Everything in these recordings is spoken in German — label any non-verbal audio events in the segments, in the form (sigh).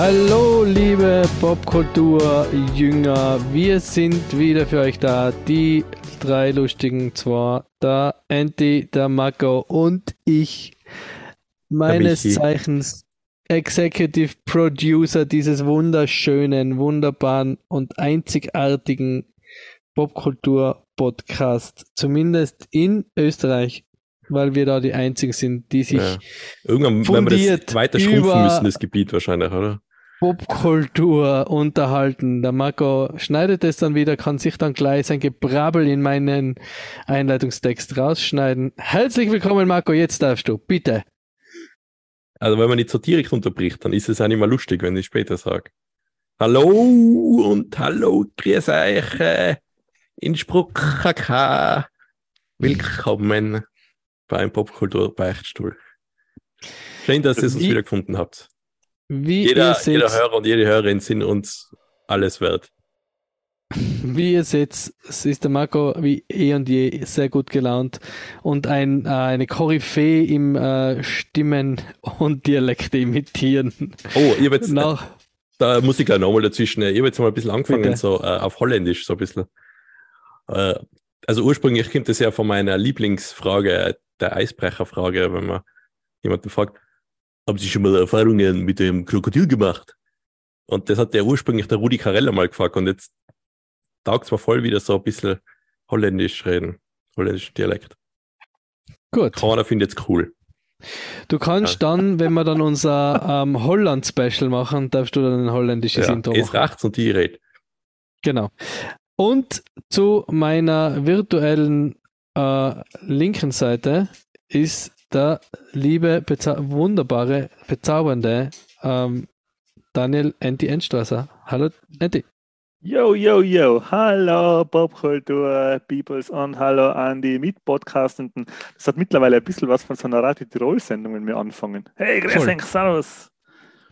Hallo, liebe Popkultur-Jünger. Wir sind wieder für euch da. Die drei lustigen zwar. Der Andy, der Marco und ich. Meines Zeichens Executive Producer dieses wunderschönen, wunderbaren und einzigartigen Popkultur-Podcast. Zumindest in Österreich weil wir da die einzigen sind, die sich ja. irgendwann werden wir das weiter schrumpfen müssen, das Gebiet wahrscheinlich, oder? Popkultur unterhalten. Der Marco schneidet es dann wieder, kann sich dann gleich sein Gebrabbel in meinen Einleitungstext rausschneiden. Herzlich willkommen, Marco, jetzt darfst du, bitte. Also wenn man nicht Satirik unterbricht, dann ist es auch nicht mehr lustig, wenn ich später sage. Hallo und hallo, grüß euch, äh, Innsbruck, KK. Willkommen beim Popkultur-Beichtstuhl. Schön, dass ihr es wieder gefunden habt. Wie jeder, jeder Hörer und jede Hörerin sind uns alles wert. (laughs) Wie ihr seht, ist der Marco wie eh und je sehr gut gelaunt und ein, äh, eine Koryphäe im äh, Stimmen und Dialekte imitieren. Oh, ich habe jetzt, Nach, da muss ich gleich nochmal dazwischen, ich habe jetzt mal ein bisschen angefangen, bitte. so äh, auf Holländisch, so ein bisschen. Äh, also ursprünglich kommt das ja von meiner Lieblingsfrage, der Eisbrecherfrage, wenn man jemanden fragt, haben Sie schon mal Erfahrungen mit dem Krokodil gemacht? Und das hat der ursprünglich der Rudi Carella mal gefragt und jetzt taugt es mir voll wieder so ein bisschen holländisch reden, holländischen Dialekt. Gut. Keiner findet es cool. Du kannst ja. dann, wenn wir dann unser ähm, Holland-Special machen, darfst du dann ein holländisches ja, Intro machen. Es rechts und die redet. Genau. Und zu meiner virtuellen äh, linken Seite ist der liebe, bezau wunderbare, bezaubernde ähm, Daniel Anti Endstrasser. Hallo Anti. Yo, yo, yo, hallo Popkultur, Peoples und hallo an die Mitpodcastenden. Das hat mittlerweile ein bisschen was von so einer Radio Tirol-Sendung, wenn wir anfangen. Hey, grüß euch, servus.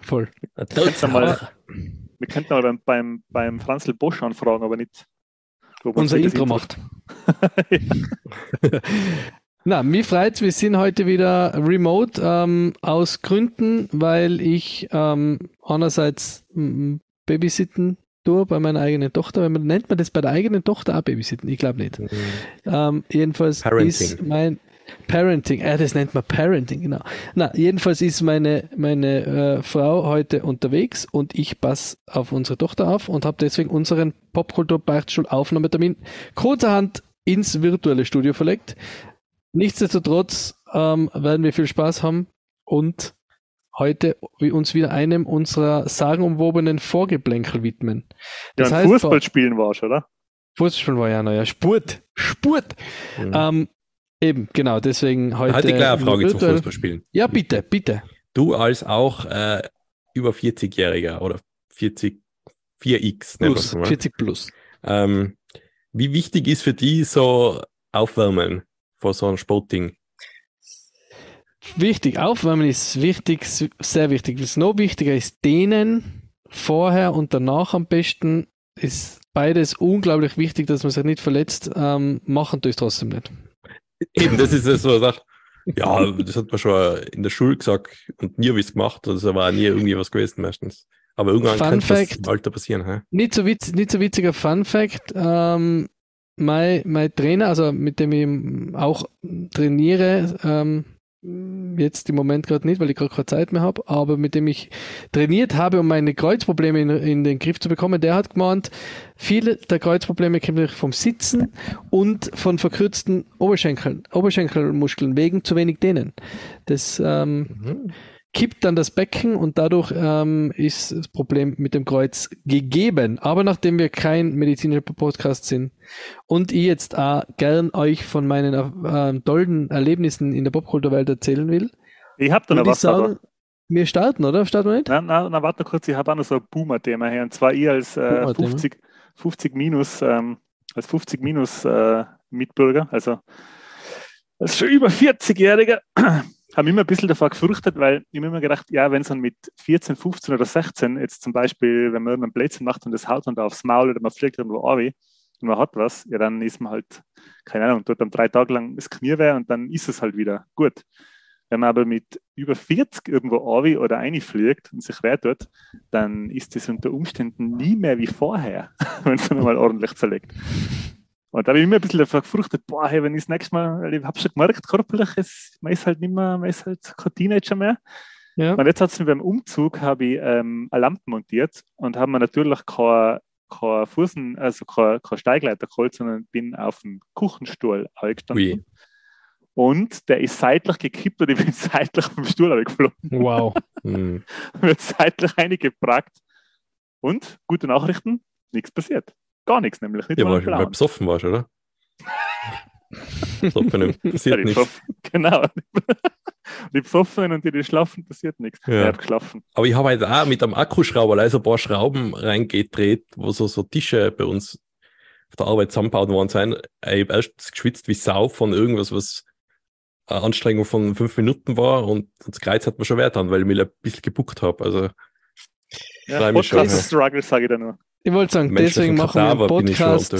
Voll. Wir könnten mal, wir könnten mal beim, beim, beim Franzl Bosch anfragen, aber nicht. Unser Intro, Intro macht. (laughs) (laughs) (laughs) Na, mich freut wir sind heute wieder remote ähm, aus Gründen, weil ich ähm, einerseits babysitten tue bei meiner eigenen Tochter. Man, nennt man das bei der eigenen Tochter auch babysitten? Ich glaube nicht. Mhm. Ähm, jedenfalls Parenting. ist mein Parenting, äh, das nennt man Parenting, genau. Na, jedenfalls ist meine, meine äh, Frau heute unterwegs und ich passe auf unsere Tochter auf und habe deswegen unseren Popkultur-Beichtstuhl-Aufnahmetermin kurzerhand ins virtuelle Studio verlegt. Nichtsdestotrotz ähm, werden wir viel Spaß haben und heute uns wieder einem unserer sagenumwobenen Vorgeplänkel widmen. Das ja, heißt, Fußball spielen warst, oder? Fußball war ja noch, ja. Spurt, Spurt. Mhm. Ähm, eben, genau, deswegen heute. Hatte gleich eine Frage zum Fußballspielen. Ja, bitte, bitte. Du als auch äh, über 40-Jähriger oder 40, 4x, plus, 40 plus. Ähm, wie wichtig ist für die so Aufwärmen? Vor so einem Sportding? Wichtig, Aufwärmen ist wichtig, sehr wichtig. Was noch wichtiger ist, denen vorher und danach am besten ist beides unglaublich wichtig, dass man sich nicht verletzt. Ähm, machen tue ich trotzdem nicht. Eben, das ist so eine Sache. Ja, das hat man schon in der Schule gesagt und nie ich es gemacht. Also war nie irgendwie was gewesen meistens. Aber irgendwann Fun kann Fact, das im Alter passieren. Hä? Nicht, so witz, nicht so witziger Fun Fact. Ähm, mein, mein Trainer, also mit dem ich auch trainiere, ähm, jetzt im Moment gerade nicht, weil ich gerade keine Zeit mehr habe, aber mit dem ich trainiert habe, um meine Kreuzprobleme in, in, den Griff zu bekommen, der hat gemeint, viele der Kreuzprobleme kommen vom Sitzen und von verkürzten Oberschenkeln, Oberschenkelmuskeln wegen zu wenig Dehnen. Das ähm, mhm kippt dann das Becken und dadurch ähm, ist das Problem mit dem Kreuz gegeben. Aber nachdem wir kein medizinischer Podcast sind und ich jetzt auch gern euch von meinen äh, tollen Erlebnissen in der Popkulturwelt erzählen will, ich habe da noch was. Sagen, wir starten, oder? Starten wir nicht? Na, na, na warte kurz, ich habe auch noch so ein Boomer-Thema hier. Und zwar ich als äh, 50, 50 minus, ähm, als 50 minus äh, Mitbürger, also als schon über 40-Jähriger, habe immer ein bisschen davor gefürchtet, weil ich mir immer gedacht, ja, wenn es dann mit 14, 15 oder 16 jetzt zum Beispiel, wenn man irgendeinen Blödsinn macht und das haut man da aufs Maul oder man fliegt irgendwo an und man hat was, ja, dann ist man halt, keine Ahnung, tut dann drei Tage lang das Knie weh und dann ist es halt wieder gut. Wenn man aber mit über 40 irgendwo runter oder einfliegt und sich weh tut, dann ist das unter Umständen nie mehr wie vorher, wenn es mal ordentlich zerlegt. Und da habe ich immer ein bisschen gefruchtet, boah, hey, wenn ich das nächste Mal, ich habe schon gemerkt, körperlich, ist, man ist halt nicht mehr, man ist halt kein Teenager mehr. Ja. Und jetzt hat es mir beim Umzug, habe ich ähm, eine Lampe montiert und habe mir natürlich keine, keine Fußen, also keine, keine Steigleiter geholt, sondern bin auf dem Kuchenstuhl gestanden. Und der ist seitlich gekippt und ich bin (laughs) seitlich vom Stuhl geflogen. Wow. (laughs) hm. Wird seitlich eingebrackt. Und, gute Nachrichten, nichts passiert. Gar nichts, nämlich nicht ja, mal weil besoffen warst, oder? besoffen passiert (laughs) ja, nichts. Genau. die besoffen und die, die schlafen, passiert nichts. Ja. Er hat geschlafen. Aber ich habe halt auch mit einem Akkuschrauber also ein paar Schrauben reingedreht, wo so, so Tische bei uns auf der Arbeit zusammengebaut worden sind. Ich habe erst geschwitzt wie Sau von irgendwas, was eine Anstrengung von fünf Minuten war und das Kreuz hat mir schon wert an, weil ich mich ein bisschen gebuckt habe. Also, ja, Podcast-Struggle, sage ich da nur. Ich wollte sagen, deswegen machen wir einen Podcast.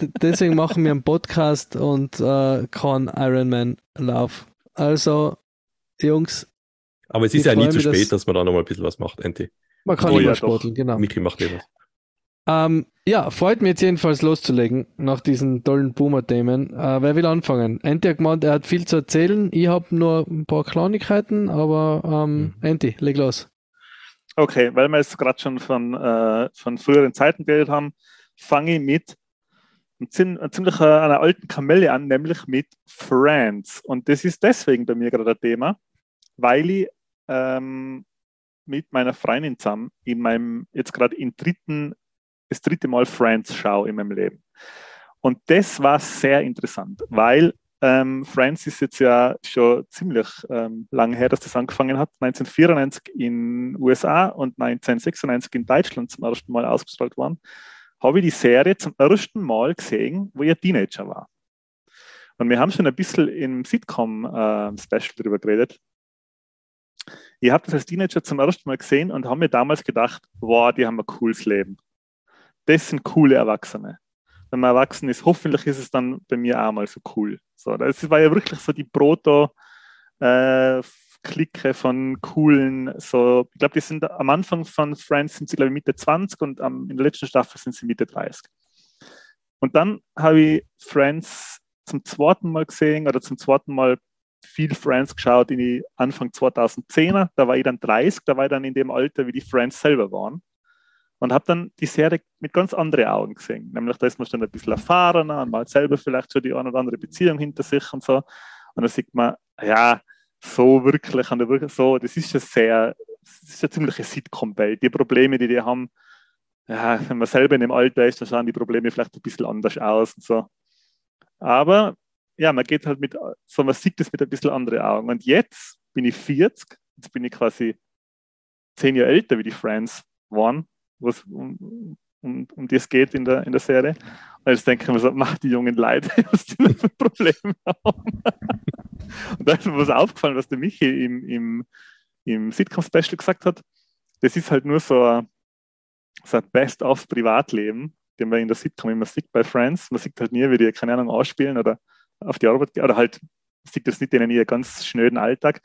deswegen machen wir einen Podcast und äh, kein Ironman Lauf. Also, Jungs. Aber es ist ja nie zu spät, dass man da nochmal ein bisschen was macht, Enti. Man kann oh, immer ja, sporteln, genau. Miki macht eh was. Ähm, ja, freut mich jetzt jedenfalls loszulegen nach diesen tollen Boomer-Themen. Äh, wer will anfangen? Enti hat gemeint, er hat viel zu erzählen. Ich habe nur ein paar Kleinigkeiten, aber ähm, mhm. Enti, leg los. Okay, weil wir jetzt gerade schon von, äh, von früheren Zeiten geredet haben, fange ich mit einem ziemlich äh, einer alten Kamelle an, nämlich mit Friends. Und das ist deswegen bei mir gerade ein Thema, weil ich ähm, mit meiner Freundin zusammen in meinem, jetzt gerade im dritten, das dritte Mal Friends schaue in meinem Leben. Und das war sehr interessant, weil ähm, Friends ist jetzt ja schon ziemlich ähm, lange her, dass das angefangen hat. 1994 in USA und 1996 in Deutschland zum ersten Mal ausgestrahlt worden, habe ich die Serie zum ersten Mal gesehen, wo ich ein Teenager war. Und wir haben schon ein bisschen im Sitcom-Special äh, darüber geredet. Ich habe das als Teenager zum ersten Mal gesehen und habe mir damals gedacht, wow, die haben ein cooles Leben. Das sind coole Erwachsene wenn man erwachsen ist, hoffentlich ist es dann bei mir auch mal so cool. So, das war ja wirklich so die Proto-Clique äh, von coolen, so, ich glaube, die sind am Anfang von Friends sind sie, glaube ich, Mitte 20 und am, in der letzten Staffel sind sie Mitte 30. Und dann habe ich Friends zum zweiten Mal gesehen oder zum zweiten Mal viel Friends geschaut in die Anfang 2010er. Da war ich dann 30, da war ich dann in dem Alter, wie die Friends selber waren und habe dann die Serie mit ganz anderen Augen gesehen. Nämlich, da ist man schon ein bisschen erfahrener und man hat selber vielleicht schon die eine oder andere Beziehung hinter sich und so. Und dann sieht man, ja, so wirklich, wirklich so, das ist ja sehr, das ist ja ziemlich ein Sitcom-Welt. Die Probleme, die die haben, ja, wenn man selber in dem Alter ist, dann schauen die Probleme vielleicht ein bisschen anders aus und so. Aber ja, man geht halt mit, so man sieht das mit ein bisschen anderen Augen. Und jetzt bin ich 40, jetzt bin ich quasi zehn Jahre älter wie die Friends waren was um, um, um es geht in der, in der Serie. Und jetzt denke ich mir so, mach die jungen Leute, (laughs) was die für Probleme haben. (laughs) Und da ist mir was aufgefallen, was der Michi im, im, im Sitcom-Special gesagt hat. Das ist halt nur so ein, so ein Best-of-Privatleben, den man in der Sitcom immer sieht bei Friends. Man sieht halt nie, wie die, keine Ahnung, ausspielen oder auf die Arbeit gehen. Oder halt, sieht das nicht in ihren ganz schnöden Alltag.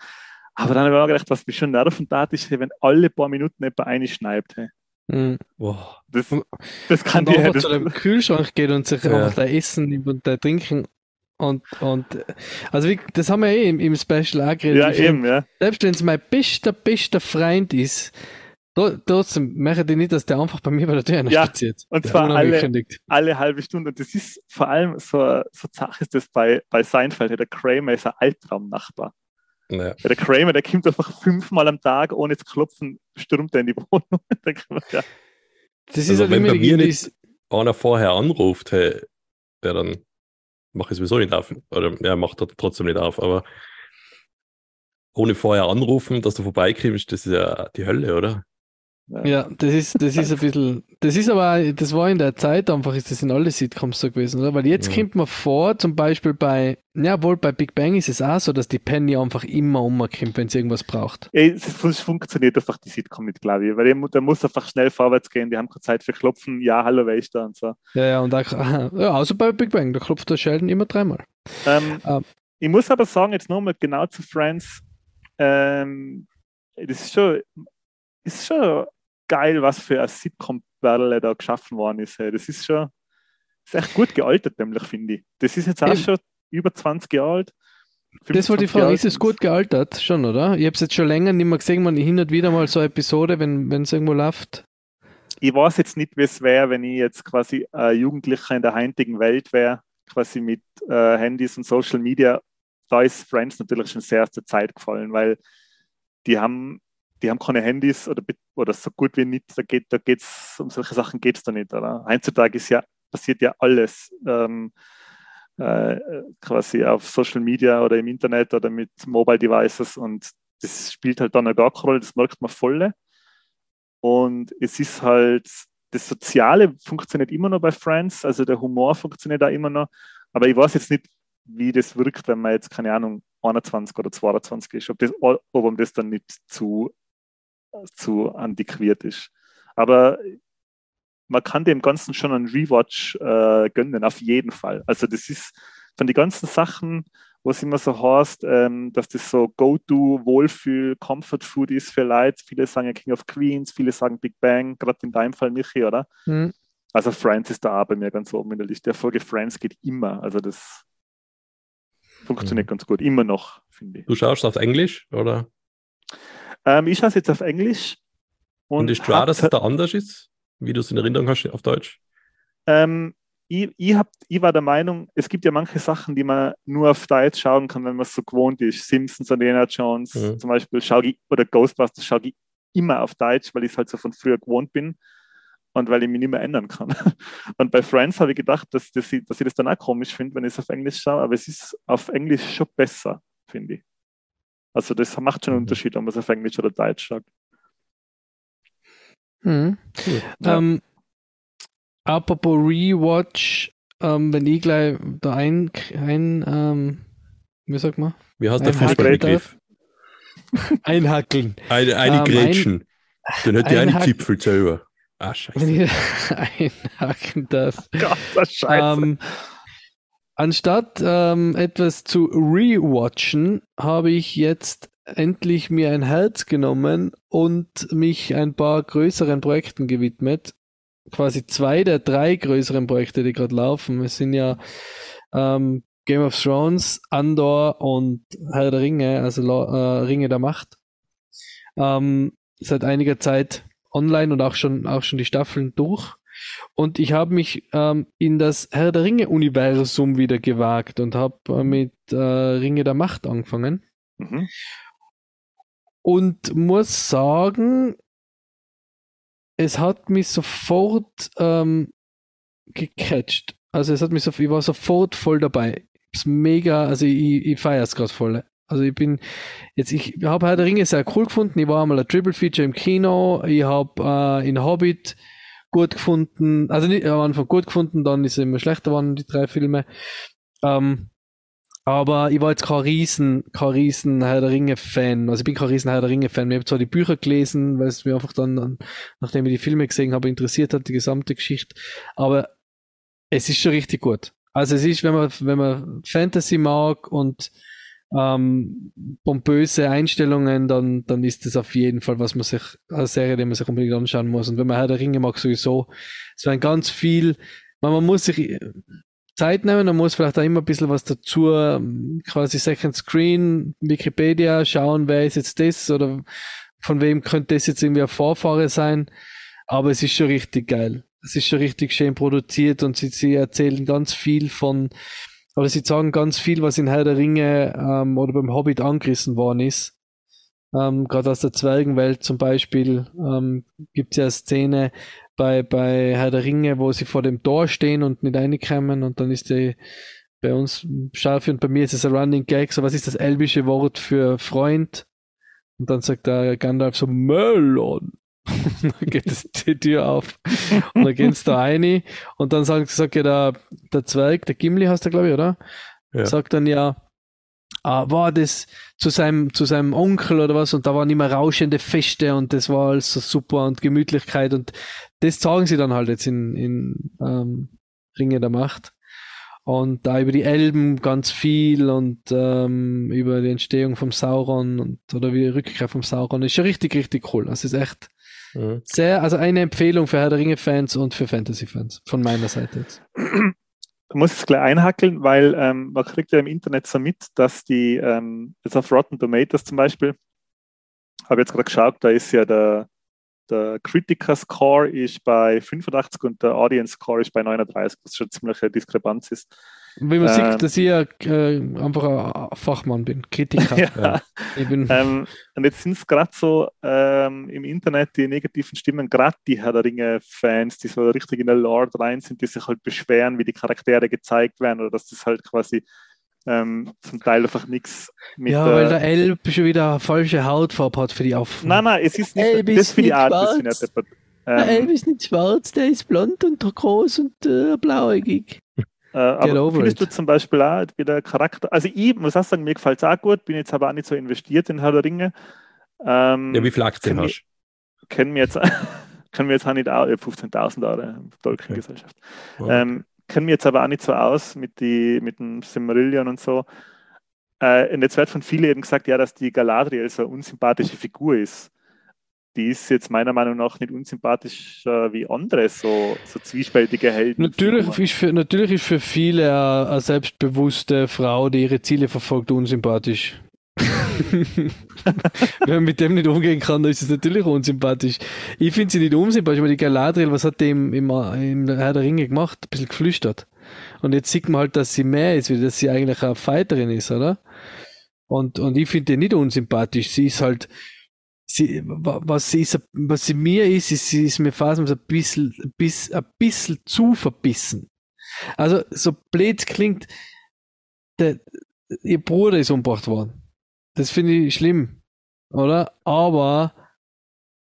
Aber dann habe ich mir gedacht, was mich schon nerven tat, ist, wenn alle paar Minuten jemand einschneibt. Hey. Mhm. Wow. Das, das kann und einfach zu dem Kühlschrank gehen und sich ja. einfach da essen und da trinken. Und, und also wie, das haben wir eh im, im Special auch geredet. Ja, eben, ja. Selbst wenn es mein bester, bester Freund ist, trotzdem möchte ich nicht, dass der einfach bei mir bei der Tür ja, spaziert. Und zwar alle, alle halbe Stunde. Und das ist vor allem so, so Sache ist das bei, bei Seinfeld. Der Kramer ist ein Albtraumnachbar. Ja. Der Kramer, der kommt einfach fünfmal am Tag, ohne zu klopfen, stürmt er in die Wohnung. (laughs) ja. Das ist also halt wenn bei mir nicht einer vorher anruft, hey, der dann mache ich sowieso nicht auf. Oder er ja, macht trotzdem nicht auf, aber ohne vorher anrufen, dass du vorbeikommst, das ist ja die Hölle, oder? Ja, das ist, das ist ein (laughs) bisschen, das ist aber, das war in der Zeit einfach, ist das in alle Sitcoms so gewesen, oder? Weil jetzt ja. kommt man vor, zum Beispiel bei, ja, wohl bei Big Bang ist es auch so, dass die Penny einfach immer umkommt, wenn sie irgendwas braucht. Ey, es funktioniert einfach die Sitcom nicht, glaube ich, weil der muss einfach schnell vorwärts gehen, die haben keine Zeit für Klopfen, ja, hallo, wer ist da und so. Ja, ja, und auch, (laughs) ja, also bei Big Bang, da klopft der Sheldon immer dreimal. Ähm, ähm, ich muss aber sagen, jetzt nochmal genau zu Friends, ähm, das ist schon, ist schon geil, was für ein Sitcom-Battle da geschaffen worden ist. Das ist schon ist echt gut gealtert, nämlich, finde ich. Das ist jetzt auch schon über 20 Jahre alt. Das wollte ich fragen, ist es gut gealtert schon, oder? Ich habe es jetzt schon länger nicht mehr gesehen, man hin und wieder mal so eine Episode, wenn es irgendwo läuft. Ich weiß jetzt nicht, wie es wäre, wenn ich jetzt quasi äh, Jugendlicher in der heutigen Welt wäre, quasi mit äh, Handys und Social Media. Da ist Friends natürlich schon sehr zur Zeit gefallen, weil die haben, die haben keine Handys oder, oder so gut wie nicht, da geht da geht's, um solche Sachen geht es da nicht. Oder? Heutzutage ist ja, passiert ja alles. Ähm, äh, quasi auf Social Media oder im Internet oder mit Mobile Devices und das spielt halt dann eine gar keine Rolle, das merkt man voll. Und es ist halt, das Soziale funktioniert immer noch bei Friends, also der Humor funktioniert da immer noch, aber ich weiß jetzt nicht, wie das wirkt, wenn man jetzt, keine Ahnung, 21 oder 22 ist, ob, das, ob um das dann nicht zu, zu antiquiert ist. Aber man kann dem Ganzen schon einen Rewatch äh, gönnen, auf jeden Fall. Also das ist von den ganzen Sachen, wo es immer so heißt, ähm, dass das so Go-To, Wohlfühl, Comfort Food ist für Leute. Viele sagen King of Queens, viele sagen Big Bang, gerade in deinem Fall, Michi, oder? Mhm. Also Friends ist da auch bei mir ganz oben in der Liste. Der Folge Friends geht immer. Also das funktioniert mhm. ganz gut. Immer noch, finde ich. Du schaust auf Englisch, oder? Ähm, ich schaue es jetzt auf Englisch. Und, und ist klar, dass es da anders ist? wie du es in Erinnerung hast auf Deutsch? Ähm, ich, ich, hab, ich war der Meinung, es gibt ja manche Sachen, die man nur auf Deutsch schauen kann, wenn man es so gewohnt ist. Simpsons und Indiana Jones mhm. zum Beispiel schaue ich, oder Ghostbusters schaue ich immer auf Deutsch, weil ich es halt so von früher gewohnt bin und weil ich mich nicht mehr ändern kann. (laughs) Und bei Friends habe ich gedacht, dass, dass, ich, dass ich das dann auch komisch finde, wenn ich es auf Englisch schaue, aber es ist auf Englisch schon besser, finde ich. Also das macht schon einen mhm. Unterschied, ob man es auf Englisch oder Deutsch schaut. Mhm. Cool. Ähm, apropos Rewatch, ähm, wenn ich gleich da ein, ein ähm, wie sagt man? Wie heißt der Fußballbegriff? Einhackeln. Eine, eine ähm, Grätschen. Dann hat die eine Zipfel selber. Ah, (laughs) scheiße. Wenn ich (laughs) einhacken darf. Gott, das scheiße. Anstatt ähm, etwas zu rewatchen, habe ich jetzt endlich mir ein Herz genommen und mich ein paar größeren Projekten gewidmet. Quasi zwei der drei größeren Projekte, die gerade laufen. Es sind ja ähm, Game of Thrones, Andor und Herr der Ringe, also äh, Ringe der Macht. Ähm, seit einiger Zeit online und auch schon, auch schon die Staffeln durch. Und ich habe mich ähm, in das Herr der Ringe-Universum wieder gewagt und habe äh, mit äh, Ringe der Macht angefangen. Mhm und muss sagen, es hat mich sofort ähm, gecatcht. Also es hat mich so, ich war sofort voll dabei. Es mega, also ich, ich feiere es gerade voll. Also ich bin jetzt, ich habe Herr der Ringe sehr cool gefunden. Ich war einmal ein Triple Feature im Kino. Ich habe äh, in Hobbit gut gefunden, also nicht am Anfang gut gefunden, dann ist es immer schlechter geworden, die drei Filme. Ähm, aber ich war jetzt kein riesen, kein riesen Herr der Ringe-Fan. Also ich bin kein riesen Herr der Ringe-Fan. Ich habe zwar die Bücher gelesen, weil es mir einfach dann, nachdem ich die Filme gesehen habe, interessiert hat, die gesamte Geschichte. Aber es ist schon richtig gut. Also es ist, wenn man, wenn man Fantasy mag und ähm, pompöse Einstellungen, dann, dann ist das auf jeden Fall, was man sich, eine Serie, die man sich unbedingt anschauen muss. Und wenn man Herr der Ringe mag, sowieso, es werden ganz viel, man, man muss sich, Zeit nehmen, man muss vielleicht auch immer ein bisschen was dazu, ähm, quasi Second Screen, Wikipedia, schauen, wer ist jetzt das oder von wem könnte das jetzt irgendwie ein Vorfahre sein. Aber es ist schon richtig geil. Es ist schon richtig schön produziert und sie, sie erzählen ganz viel von, oder sie sagen ganz viel, was in Herr der Ringe ähm, oder beim Hobbit angerissen worden ist. Ähm, Gerade aus der Zwergenwelt zum Beispiel ähm, gibt es ja eine Szene, bei, bei Herr der Ringe, wo sie vor dem Tor stehen und nicht reinkommen und dann ist die bei uns scharf und bei mir ist es ein Running Gag, so was ist das elbische Wort für Freund? Und dann sagt der Gandalf so Melon. (laughs) dann geht das, die Tür auf und dann geht's da rein und dann sagt, sagt ja der, der Zwerg, der Gimli hast du glaube ich, oder? Ja. Sagt dann ja, ah, war das zu seinem, zu seinem Onkel oder was und da waren immer rauschende Feste und das war alles so super und Gemütlichkeit und das zeigen sie dann halt jetzt in, in ähm, Ringe der Macht. Und da über die Elben ganz viel und ähm, über die Entstehung vom Sauron und oder wie die Rückkehr vom Sauron. Ist schon richtig, richtig cool. Das ist echt mhm. sehr, also eine Empfehlung für Herr der Ringe-Fans und für Fantasy-Fans von meiner Seite jetzt. Da muss ich es gleich einhackeln, weil ähm, man kriegt ja im Internet so mit, dass die, ähm, jetzt auf Rotten Tomatoes zum Beispiel, habe jetzt gerade geschaut, da ist ja der, der Critiker Score ist bei 85 und der Audience Score ist bei 39, was schon eine ziemliche Diskrepanz ist. Wie man ähm, sieht, dass ich äh, einfach ein Fachmann bin, Kritiker. (laughs) ja. bin (laughs) ähm, und jetzt sind es gerade so ähm, im Internet die negativen Stimmen, gerade die Herr der Ringe-Fans, die so richtig in der Lord rein sind, die sich halt beschweren, wie die Charaktere gezeigt werden oder dass das halt quasi ähm, zum Teil einfach nichts mit. Ja, weil der Elb schon wieder eine falsche Hautfarbe hat für die Auf. Nein, nein, es ist nicht, Elb das für die Art, das nicht ähm, der Elb ist nicht schwarz, der ist blond und groß und äh, blauäugig. Äh, aber findest it. du zum Beispiel auch wieder Charakter, also ich muss auch sagen, mir gefällt es auch gut, bin jetzt aber auch nicht so investiert in Herr der Ringe. Ähm, ja, wie viel Aktien hast du? Kennen wir jetzt, (laughs) können wir jetzt auch nicht auch, 15.000 Euro, Tolkien-Gesellschaft. Okay. Ähm, kenne mich jetzt aber auch nicht so aus mit, die, mit dem Silmarillion und so. Äh, und jetzt wird von vielen eben gesagt, ja, dass die Galadriel so eine unsympathische Figur ist. Die ist jetzt meiner Meinung nach nicht unsympathischer wie andere, so, so zwiespältige Helden. Natürlich ist, für, natürlich ist für viele eine, eine selbstbewusste Frau, die ihre Ziele verfolgt, unsympathisch. (laughs) Wenn man mit dem nicht umgehen kann, dann ist es natürlich unsympathisch. Ich finde sie nicht unsympathisch, aber die Galadriel, was hat die im, im, im Herr der Ringe gemacht? Ein bisschen geflüstert. Und jetzt sieht man halt, dass sie mehr ist, wie dass sie eigentlich eine Fighterin ist, oder? Und, und ich finde die nicht unsympathisch. Sie ist halt, sie, was sie ist, was sie mir ist, ist sie ist mir fast ein bisschen, bis, ein bisschen zu verbissen. Also, so blöd klingt, der, ihr Bruder ist umgebracht worden. Das finde ich schlimm, oder? Aber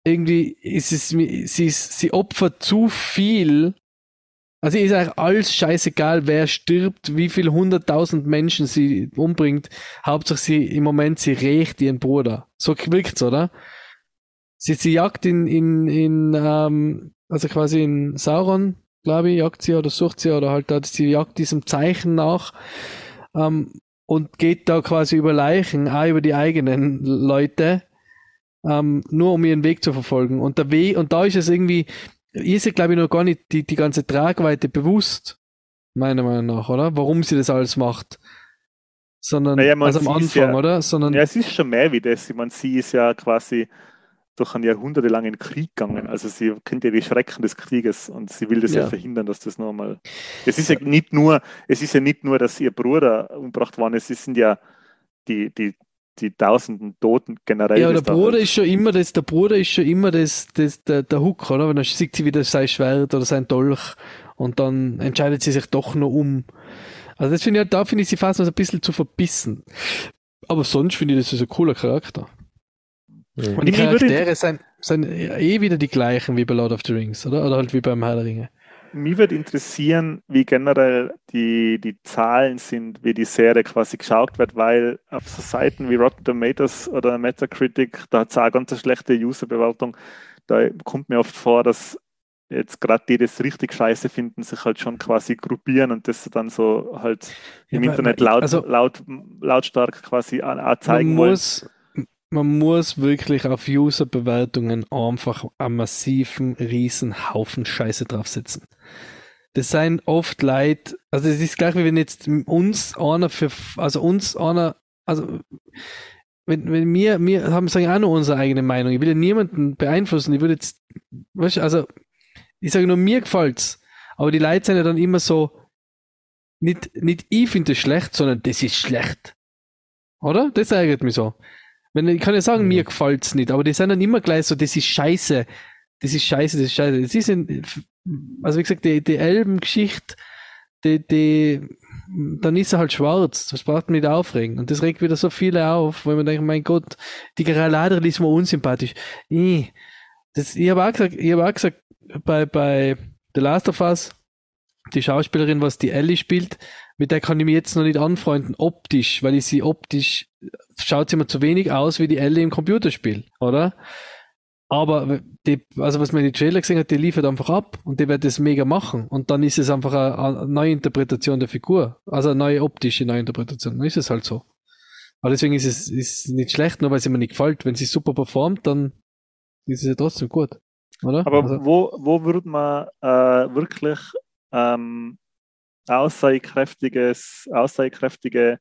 irgendwie ist es, sie, ist, sie opfert zu viel. Also ist eigentlich alles scheißegal, wer stirbt, wie viel hunderttausend Menschen sie umbringt. Hauptsache sie im Moment sie rächt ihren Bruder. So wirkt's, oder? Sie, sie jagt in, in, in ähm, also quasi in Sauron, glaube ich, jagt sie oder sucht sie oder halt, sie jagt diesem Zeichen nach. Ähm, und geht da quasi über Leichen, auch über die eigenen Leute, ähm, nur um ihren Weg zu verfolgen. Und der Weg, und da ist es irgendwie, ihr seid, glaube ich, noch gar nicht die, die ganze Tragweite bewusst, meiner Meinung nach, oder? Warum sie das alles macht. Sondern, naja, also am Anfang, ja, oder? Sondern, ja, es ist schon mehr wie das. Ich meine, sie ist ja quasi durch einen jahrhundertelangen Krieg gegangen. Also sie kennt ja die Schrecken des Krieges und sie will das ja, ja verhindern, dass das nochmal. Es ist ja nicht nur, es ist ja nicht nur, dass ihr Bruder umgebracht worden ist, es sind ja die, die, die tausenden Toten generell. Ja, der Bruder halt. ist schon immer das, der Bruder ist schon immer das, das der, der Hook, oder? Wenn dann sieht sie wieder sein Schwert oder sein Dolch und dann entscheidet sie sich doch noch um. Also das finde ich, da finde ich sie fast noch ein bisschen zu verbissen. Aber sonst finde ich, das ist ein cooler Charakter. Und die Charaktere sind, sind eh wieder die gleichen wie bei Lord of the Rings, oder? Oder halt wie beim Herr der Ringe. Mich würde interessieren, wie generell die, die Zahlen sind, wie die Serie quasi geschaut wird, weil auf so Seiten wie Rotten Tomatoes oder Metacritic, da hat es auch eine ganz schlechte Userbewertung. Da kommt mir oft vor, dass jetzt gerade die, die das richtig scheiße finden, sich halt schon quasi gruppieren und das dann so halt im ja, Internet laut, also, laut, lautstark quasi zeigen man muss, wollen man muss wirklich auf User-Bewertungen einfach einen massiven, riesen Haufen Scheiße draufsetzen. Das sind oft Leute, also es ist gleich wie wenn jetzt uns einer für, also uns einer, also wenn, wenn wir, wir haben sagen auch nur unsere eigene Meinung. Ich will ja niemanden beeinflussen. Ich würde jetzt, weißt also ich sage nur, mir gefällt's. Aber die Leute sind ja dann immer so, nicht, nicht ich finde es schlecht, sondern das ist schlecht. Oder? Das ärgert mich so. Ich kann ja sagen, mhm. mir gefällt's nicht, aber die sind dann immer gleich so, das ist scheiße. Das ist scheiße, das ist scheiße. Das ist ein, also wie gesagt, die, die Elbengeschichte, die, die, dann ist er halt schwarz. Das braucht mich nicht aufregen. Und das regt wieder so viele auf, weil man denkt, mein Gott, die Galadriel ist mir unsympathisch. Das, ich habe auch gesagt, ich habe auch gesagt, bei, bei The Last of Us, die Schauspielerin, was die Ellie spielt, mit der kann ich mich jetzt noch nicht anfreunden, optisch, weil ich sie optisch, schaut sie immer zu wenig aus wie die Ellie im Computerspiel, oder? Aber die, also was man in den Trailer gesehen hat, die liefert einfach ab und die wird das mega machen. Und dann ist es einfach eine, eine neue Interpretation der Figur. Also eine neue optische Neuinterpretation. Dann ist es halt so. Aber deswegen ist es ist nicht schlecht, nur weil sie mir nicht gefällt. Wenn sie super performt, dann ist es ja trotzdem gut. Oder? Aber also, wo, wo würde man äh, wirklich ähm, aussagekräftiges, aussagekräftige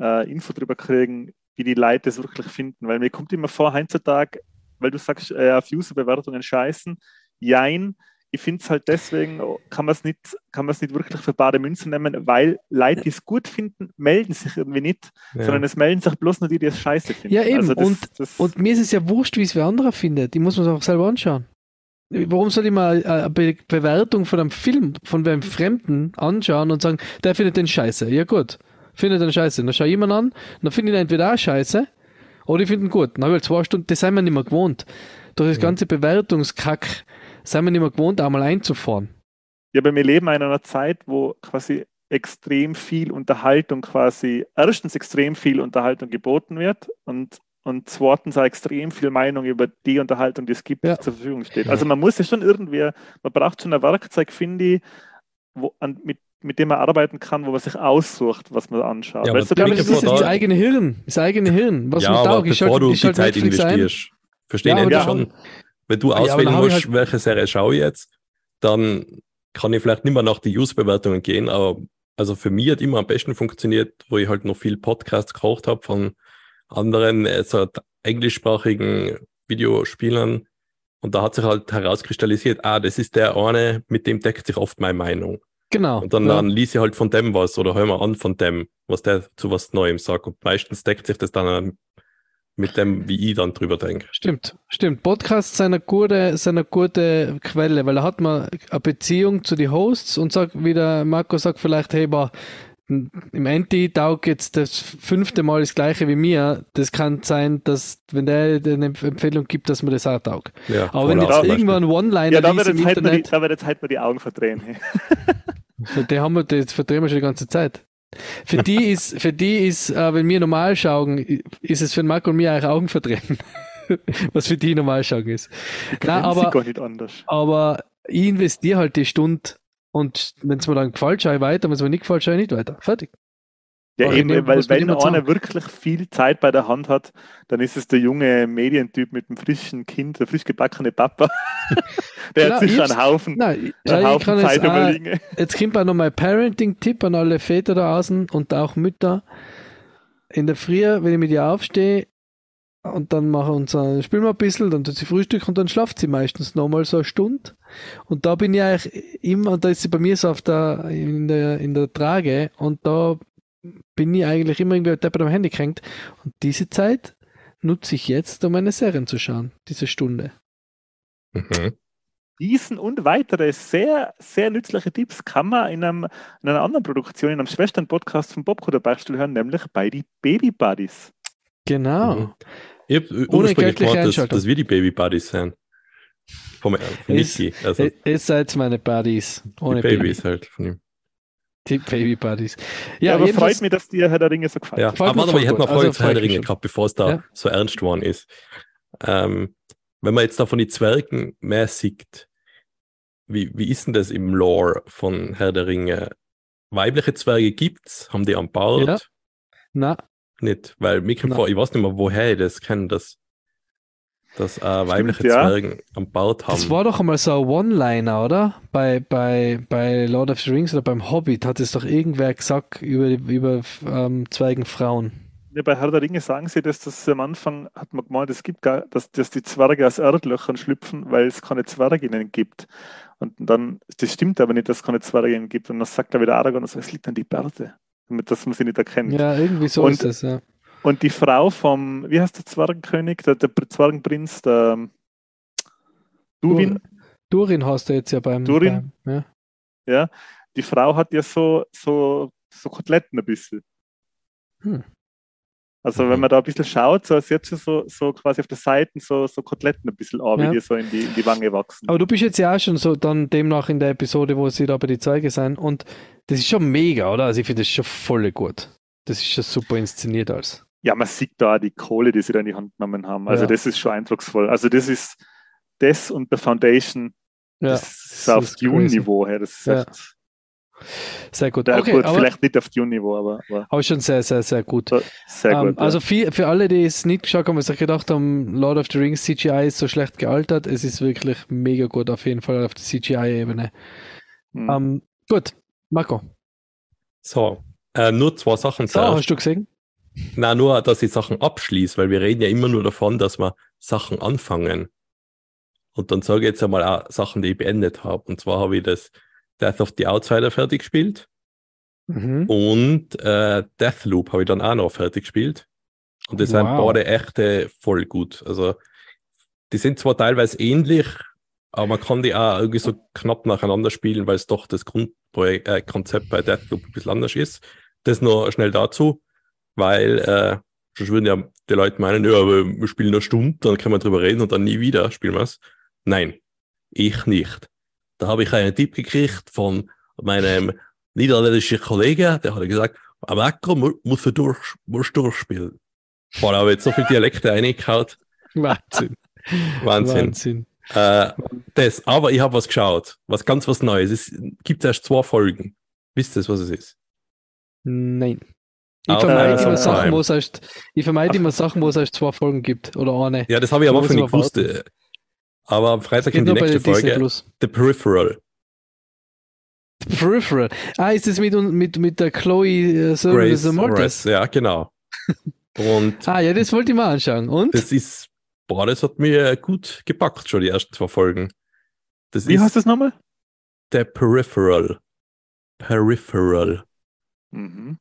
äh, Info darüber kriegen, wie die Leute es wirklich finden? Weil mir kommt immer vor, heutzutage, weil du sagst, äh, auf User-Bewertungen scheißen, jein, ich finde es halt deswegen, kann man es nicht, nicht wirklich für bare Münze nehmen, weil Leute, die es gut finden, melden sich irgendwie nicht, ja. sondern es melden sich bloß nur die, die es scheiße finden. Ja, eben. Also das, und, das und mir ist es ja wurscht, wie es wer anderer findet. Die muss man sich auch selber anschauen. Warum soll ich mal eine Be Bewertung von einem Film von einem Fremden anschauen und sagen, der findet den scheiße? Ja, gut. Findet den scheiße. Dann schaue ich jemanden an, dann finde ich ihn entweder auch scheiße oder ich finde ihn gut. Dann habe ich halt zwei Stunden, das sind wir nicht mehr gewohnt. Durch das ganze Bewertungskack sind wir nicht mehr gewohnt, einmal einzufahren. Ja, aber wir leben in einer Zeit, wo quasi extrem viel Unterhaltung quasi, erstens extrem viel Unterhaltung geboten wird und, und zweitens auch extrem viel Meinung über die Unterhaltung, die es gibt, ja. zur Verfügung steht. Also man muss ja schon irgendwie, man braucht schon ein Werkzeug, finde ich, wo, an, mit, mit dem man arbeiten kann, wo man sich aussucht, was man anschaut. Ja, weißt du, das ist das eigene Hirn, das eigene Hirn. Was ja, aber bevor schalte, du die Zeit investierst, verstehen ja, ja schon wenn du auswählen ja, musst, halt welche Serie schaue ich jetzt, dann kann ich vielleicht nicht mehr nach die User-Bewertungen gehen, aber also für mich hat immer am besten funktioniert, wo ich halt noch viel Podcasts gekocht habe von anderen also englischsprachigen Videospielern. Und da hat sich halt herauskristallisiert, ah, das ist der eine, mit dem deckt sich oft meine Meinung. Genau. Und dann, ja. dann lies ich halt von dem was oder hör mal an von dem, was der zu was Neuem sagt. Und meistens deckt sich das dann mit dem, wie ich dann drüber denke. Stimmt, stimmt. Podcasts sind eine gute, sind eine gute Quelle, weil da hat man eine Beziehung zu den Hosts und sagt, wie der Marco sagt, vielleicht, hey, boah, im Enti taugt jetzt das fünfte Mal das gleiche wie mir. Das kann sein, dass, wenn der eine Empfehlung gibt, dass man das auch taugt. Ja, Aber wenn jetzt irgendwann One-Liner ja, da wird, jetzt halt die, da wird jetzt halt mal die Augen verdrehen. (laughs) die haben wir, das verdrehen wir schon die ganze Zeit. Für die (laughs) ist, für die ist, äh, wenn wir normal schauen, ist es für Marco und mir auch Augen verdrehen. (laughs) Was für die normal schauen ist. Nein, aber, gar nicht anders. aber ich investiere halt die Stunde und wenn es mir dann gefällt, schaue ich weiter, wenn es mir nicht gefällt, schaue ich nicht weiter. Fertig. Ja, eben, weil wenn einer wirklich viel Zeit bei der Hand hat, dann ist es der junge Medientyp mit dem frischen Kind, der frisch gebackene Papa. (laughs) der genau, hat sich einen Haufen, nein, einen ja, Haufen Zeit überlegen. Jetzt kommt auch noch mein Parenting-Tipp an alle Väter da außen und auch Mütter. In der Früh, wenn ich mit ihr aufstehe und dann mache unser, spielen wir ein bisschen, dann tut sie Frühstück und dann schlaft sie meistens nochmal so eine Stunde. Und da bin ich eigentlich immer, da ist sie bei mir so auf der, in der, in der Trage und da bin ich eigentlich immer irgendwie deppert am Handy gehängt. Und diese Zeit nutze ich jetzt, um meine Serien zu schauen, diese Stunde. Mhm. Diesen und weitere sehr, sehr nützliche Tipps kann man in, einem, in einer anderen Produktion, in einem Schwestern-Podcast von Bobco Beispiel hören, nämlich bei die Baby Buddies. Genau. Mhm. Ich habe ursprünglich gemeint, dass, dass wir die Baby Buddies sind. Vom, vom Niki. Also, ihr seid meine Buddies. Ohne die Babys Baby. halt von ihm. Die Baby Buddies. Ja, ja aber freut mich, dass dir Herr der Ringe so gefällt. Ja, aber warte mal, ich hätte noch Frage also, zu Herr der Ringe gehabt, bevor es da ja? so ernst geworden ist. Ähm, wenn man jetzt da von den Zwergen mehr sieht, wie, wie ist denn das im Lore von Herr der Ringe? Weibliche Zwerge gibt's? Haben die am Bart? Ja. Na. Nicht, weil mir kommt vor, ich weiß nicht mehr, woher ich das kenne, das dass äh, weibliche Stimmt, Zwergen ja. am Bart haben. Das war doch einmal so ein One-Liner, oder? Bei, bei, bei Lord of the Rings oder beim Hobbit hat es doch irgendwer gesagt über, über ähm, Zwergenfrauen. Ja, bei Herr der Ringe sagen sie, dass das am Anfang hat man gemeint, es gibt gar, dass, dass die Zwerge aus Erdlöchern schlüpfen, weil es keine Zwerginnen gibt. Und dann, das stimmt aber nicht, dass es keine Zwerginnen gibt. Und dann sagt er wieder Aragorn, also, es liegt an die Bärte, damit dass man sie nicht erkennt. Ja, irgendwie so und, ist es, ja. Und die Frau vom, wie heißt der Zwergenkönig, der, der Zwergenprinz, der Durin. Durin hast du jetzt ja beim. Durin. Beim, ja. ja. die Frau hat ja so, so, so Koteletten ein bisschen. Hm. Also wenn man da ein bisschen schaut, so ist jetzt schon so, so quasi auf der Seite so, so Koteletten ein bisschen an, ja. wie die so in die, in die Wange wachsen. Aber du bist jetzt ja auch schon so dann demnach in der Episode, wo sie da bei die Zeuge sind und das ist schon mega, oder? Also ich finde das schon voll gut. Das ist schon super inszeniert als. Ja, man sieht da die Kohle, die sie da in die Hand genommen haben. Also ja. das ist schon eindrucksvoll. Also das ist das und der Foundation, ja, das ist das auf Dune-Niveau her. Das ist ja. echt sehr gut. Ja, okay, gut vielleicht nicht auf Dune-Niveau, aber, aber. Aber schon sehr, sehr, sehr gut. Sehr um, gut ähm, also für, für alle, die es nicht geschaut haben, was sich gedacht haben, Lord of the Rings CGI ist so schlecht gealtert, es ist wirklich mega gut, auf jeden Fall auf der CGI-Ebene. Mhm. Um, ähm, gut, Marco. So, äh, nur zwei Sachen. So, hast du gesehen? Na, nur, dass ich Sachen abschließe, weil wir reden ja immer nur davon, dass wir Sachen anfangen. Und dann sage ich jetzt einmal auch Sachen, die ich beendet habe. Und zwar habe ich das Death of the Outsider fertig gespielt. Mhm. Und äh, Deathloop habe ich dann auch noch fertig gespielt. Und das wow. sind beide echte voll gut. Also, die sind zwar teilweise ähnlich, aber man kann die auch irgendwie so knapp nacheinander spielen, weil es doch das Grundkonzept äh, bei Deathloop ein bisschen anders ist. Das nur schnell dazu weil äh, sonst würden ja die Leute meinen, ja, aber wir spielen eine Stunde, dann können wir drüber reden und dann nie wieder spielen wir es. Nein, ich nicht. Da habe ich einen Tipp gekriegt von meinem niederländischen Kollegen, der hat gesagt, am Acker muss er durch, muss durchspielen. Boah, aber jetzt so viele Dialekte reingehauen. Wahnsinn. Wahnsinn. Wahnsinn. Äh, das, aber ich habe was geschaut, was ganz was Neues. Es gibt erst zwei Folgen. Wisst ihr, was es ist? Nein. Ich vermeide, immer Sachen, wo es erst, ich vermeide immer Sachen, wo es erst zwei Folgen gibt oder eine. Ja, das habe ich am Anfang nicht gewusst. Aber am Freitag in die nächste Folge. The Peripheral. The Peripheral. Ah, ist das mit, mit, mit der Chloe äh, Service Mortis? Ja, genau. (laughs) Und ah, ja, das wollte ich mal anschauen. Und? Das ist, boah, das hat mir gut gepackt, schon die ersten zwei Folgen. Das Wie heißt das nochmal? The Peripheral. Peripheral. Mhm.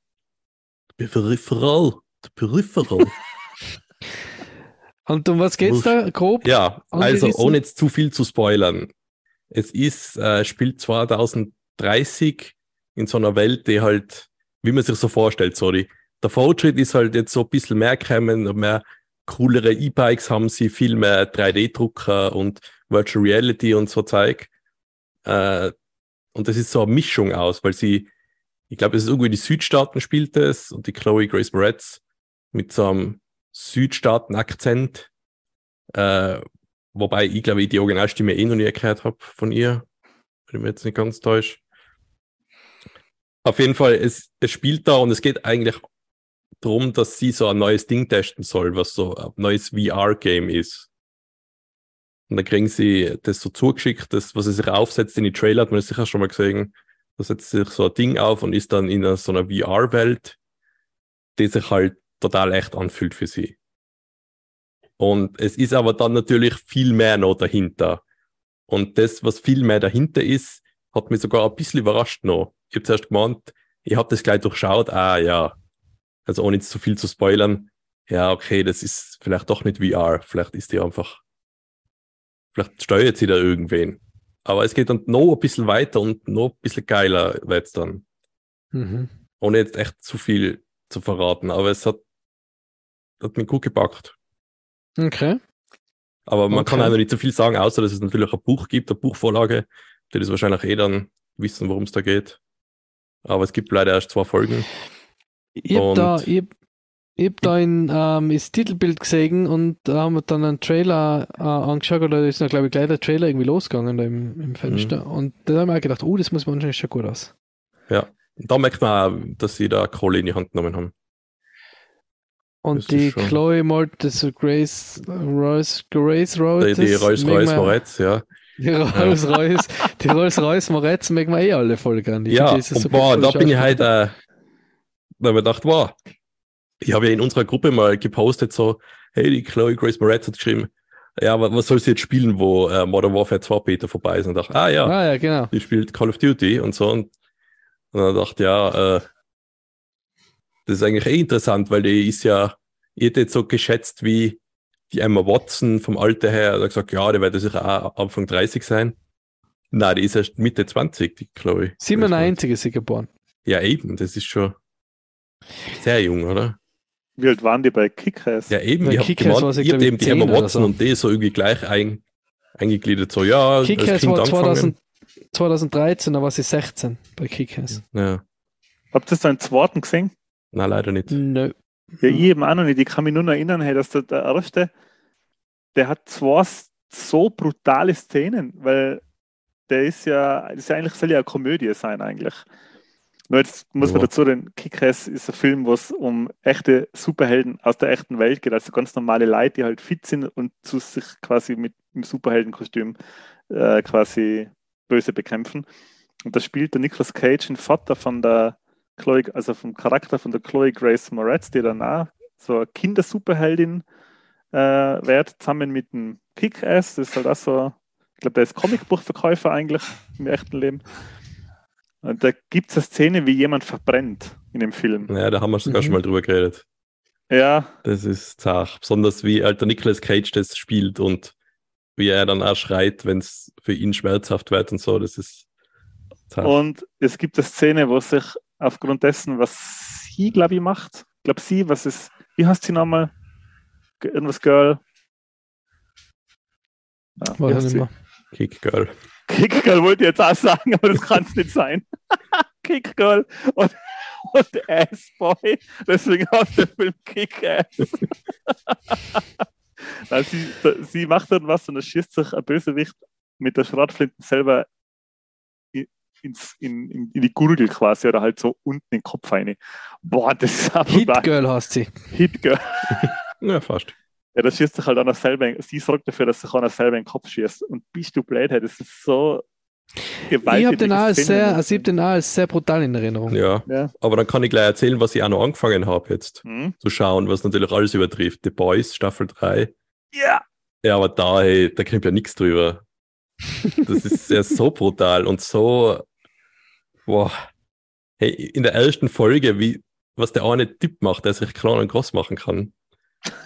Peripheral. Peripheral. (laughs) Und um was geht's da grob? Ja, also ohne jetzt zu viel zu spoilern. Es ist, äh, spielt 2030 in so einer Welt, die halt, wie man sich so vorstellt, sorry. Der Fortschritt ist halt jetzt so ein bisschen mehr gekommen, mehr coolere E-Bikes haben sie, viel mehr 3D-Drucker und Virtual Reality und so Zeug. Äh, und das ist so eine Mischung aus, weil sie ich glaube, es ist irgendwo in die Südstaaten spielt es und die Chloe Grace Moretz mit so einem Südstaaten-Akzent. Äh, wobei ich glaube, ich die Originalstimme eh noch nie gehört habe von ihr, wenn ich mich jetzt nicht ganz täusche. Auf jeden Fall, es, es spielt da und es geht eigentlich darum, dass sie so ein neues Ding testen soll, was so ein neues VR-Game ist. Und dann kriegen sie das so zugeschickt, das, was sie sich aufsetzt in die Trailer, hat man das sicher schon mal gesehen, da setzt sich so ein Ding auf und ist dann in so einer VR-Welt, die sich halt total echt anfühlt für sie. Und es ist aber dann natürlich viel mehr noch dahinter. Und das, was viel mehr dahinter ist, hat mich sogar ein bisschen überrascht noch. Ich habe zuerst gemeint, ich habe das gleich durchschaut, ah ja, also ohne jetzt zu viel zu spoilern, ja, okay, das ist vielleicht doch nicht VR, vielleicht ist die einfach, vielleicht steuert sie da irgendwen. Aber es geht dann noch ein bisschen weiter und noch ein bisschen geiler wird es dann. Mhm. Ohne jetzt echt zu viel zu verraten. Aber es hat, hat mich gut gepackt. Okay. Aber man okay. kann einfach nicht zu viel sagen, außer dass es natürlich ein Buch gibt, eine Buchvorlage. Die das wahrscheinlich eh dann wissen, worum es da geht. Aber es gibt leider erst zwei Folgen. Ich habe da, ich, ich habe da in, ähm, das Titelbild gesehen und da haben wir dann einen Trailer äh, angeschaut, oder ist glaube ich, gleich der Trailer irgendwie losgegangen da im, im Fenster. Mhm. Und da haben wir gedacht, oh, das muss man wahrscheinlich schon gut aus. Ja, da merkt man auch, dass sie da Kohle in die Hand genommen haben. Und das die Chloe Mortis, Grace Royce, Grace Royce. Die, die Rolls Royce Moretz, ja. Die Rolls Royce, die Rolls Royce Moretz mögen wir eh alle voll gerne. Ja, und so boah, da bin ich halt, äh, da habe ich gedacht, wow, ich habe ja in unserer Gruppe mal gepostet, so, hey, die Chloe Grace Moretz hat geschrieben, ja, was soll sie jetzt spielen, wo äh, Modern Warfare 2 Beta vorbei ist? Und dachte, ah ja, ah, ja genau. die spielt Call of Duty und so. Und, und dann dachte ja, äh, das ist eigentlich eh interessant, weil die ist ja, hätte jetzt so geschätzt wie die Emma Watson vom Alter her, da gesagt, ja, die wird sicher auch Anfang 30 sein. Nein, die ist erst Mitte 20, die Chloe. 97 ist sie geboren. Ja, eben, das ist schon sehr jung, oder? Wie alt waren die bei Kickers? Ja, eben, ich habe gemeint, ich hab eben die Emma Watson so. und die so irgendwie gleich ein, eingegliedert. So, ja, Kickers war 2000, 2013, da war sie 16 bei Kickers. Ja. Habt ihr das da einen zweiten gesehen? Nein, leider nicht. Nö. Ja, ich eben auch noch nicht. Ich kann mich nur noch erinnern, hey, dass der, der erste, der hat zwei so brutale Szenen, weil der ist ja, das ist ja eigentlich, soll ja eine Komödie sein eigentlich. Nur jetzt muss man dazu, den Kick-Ass ist ein Film, wo es um echte Superhelden aus der echten Welt geht, also ganz normale Leute, die halt fit sind und zu sich quasi mit dem Superheldenkostüm äh, quasi böse bekämpfen. Und da spielt der Nicolas Cage, den Vater von der Chloe, also vom Charakter von der Chloe Grace Moretz, die danach so eine Kindersuperheldin äh, wird, zusammen mit dem Kick-Ass. Das ist halt auch so, ich glaube, der ist Comicbuchverkäufer eigentlich im echten Leben. Und da gibt es eine Szene, wie jemand verbrennt in dem Film. Ja, da haben wir sogar mhm. schon mal drüber geredet. Ja. Das ist zart. Besonders wie alter Nicolas Cage das spielt und wie er dann auch schreit, wenn es für ihn schmerzhaft wird und so. Das ist zart. Und es gibt eine Szene, wo sich aufgrund dessen, was sie, glaube ich, macht, ich glaube sie, was ist, wie heißt sie nochmal? Irgendwas Girl. Ja, Weiß ich nicht mehr. Kick Girl. Kick Girl wollte ich jetzt auch sagen, aber das kann es nicht sein. (laughs) Kick Girl und, und Ass Boy. Deswegen aus dem Film Kick Ass. (laughs) Nein, sie, sie macht dann was und dann schießt sich ein Bösewicht mit der Schrotflinte selber ins, in, in, in, die Gurgel quasi oder halt so unten in den Kopf rein. Boah, das ist aber. Hit Girl hast sie. Hit Girl. (laughs) ja, fast. Ja, das schießt sich halt einer selber, sie sorgt dafür, dass sich einer selber in den Kopf schießt. Und bist du blöd, das ist so gewaltig. Ich habe den, auch als sehr, also hab den auch als sehr brutal in Erinnerung. Ja, ja, aber dann kann ich gleich erzählen, was ich auch noch angefangen habe jetzt hm? zu schauen, was natürlich alles übertrifft. The Boys, Staffel 3. Ja. Ja, aber da, hey, da kommt ja nichts drüber. Das ist ja so brutal und so, boah. Hey, in der ersten Folge, wie, was der eine Typ macht, der sich klein und groß machen kann.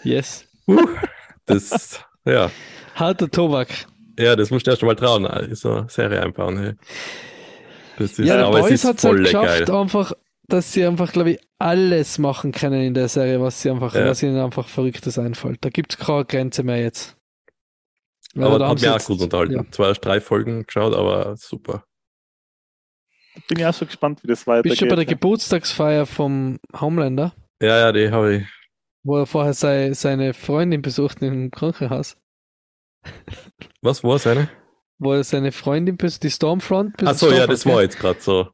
Yes. Uh, (laughs) das, ja. Harter Tobak. Ja, das musst du erst mal trauen, so eine Serie einbauen. Hey. Das ist, ja, aber Boys hat es halt geschafft, geil. einfach, dass sie einfach, glaube ich, alles machen können in der Serie, was sie einfach, ja. was ihnen einfach Verrücktes einfällt. Da gibt es keine Grenze mehr jetzt. Weil aber da hat mich auch gut unterhalten. Ja. Zwar erst drei Folgen geschaut, aber super. Bin ja auch schon gespannt, wie das weitergeht. Bist du bei der Geburtstagsfeier vom Homelander? Ja, ja, die habe ich wo er vorher sei, seine Freundin besucht im Krankenhaus. Was war seine? Wo er seine Freundin besucht, die Stormfront besucht. Achso, ja, das war jetzt gerade so.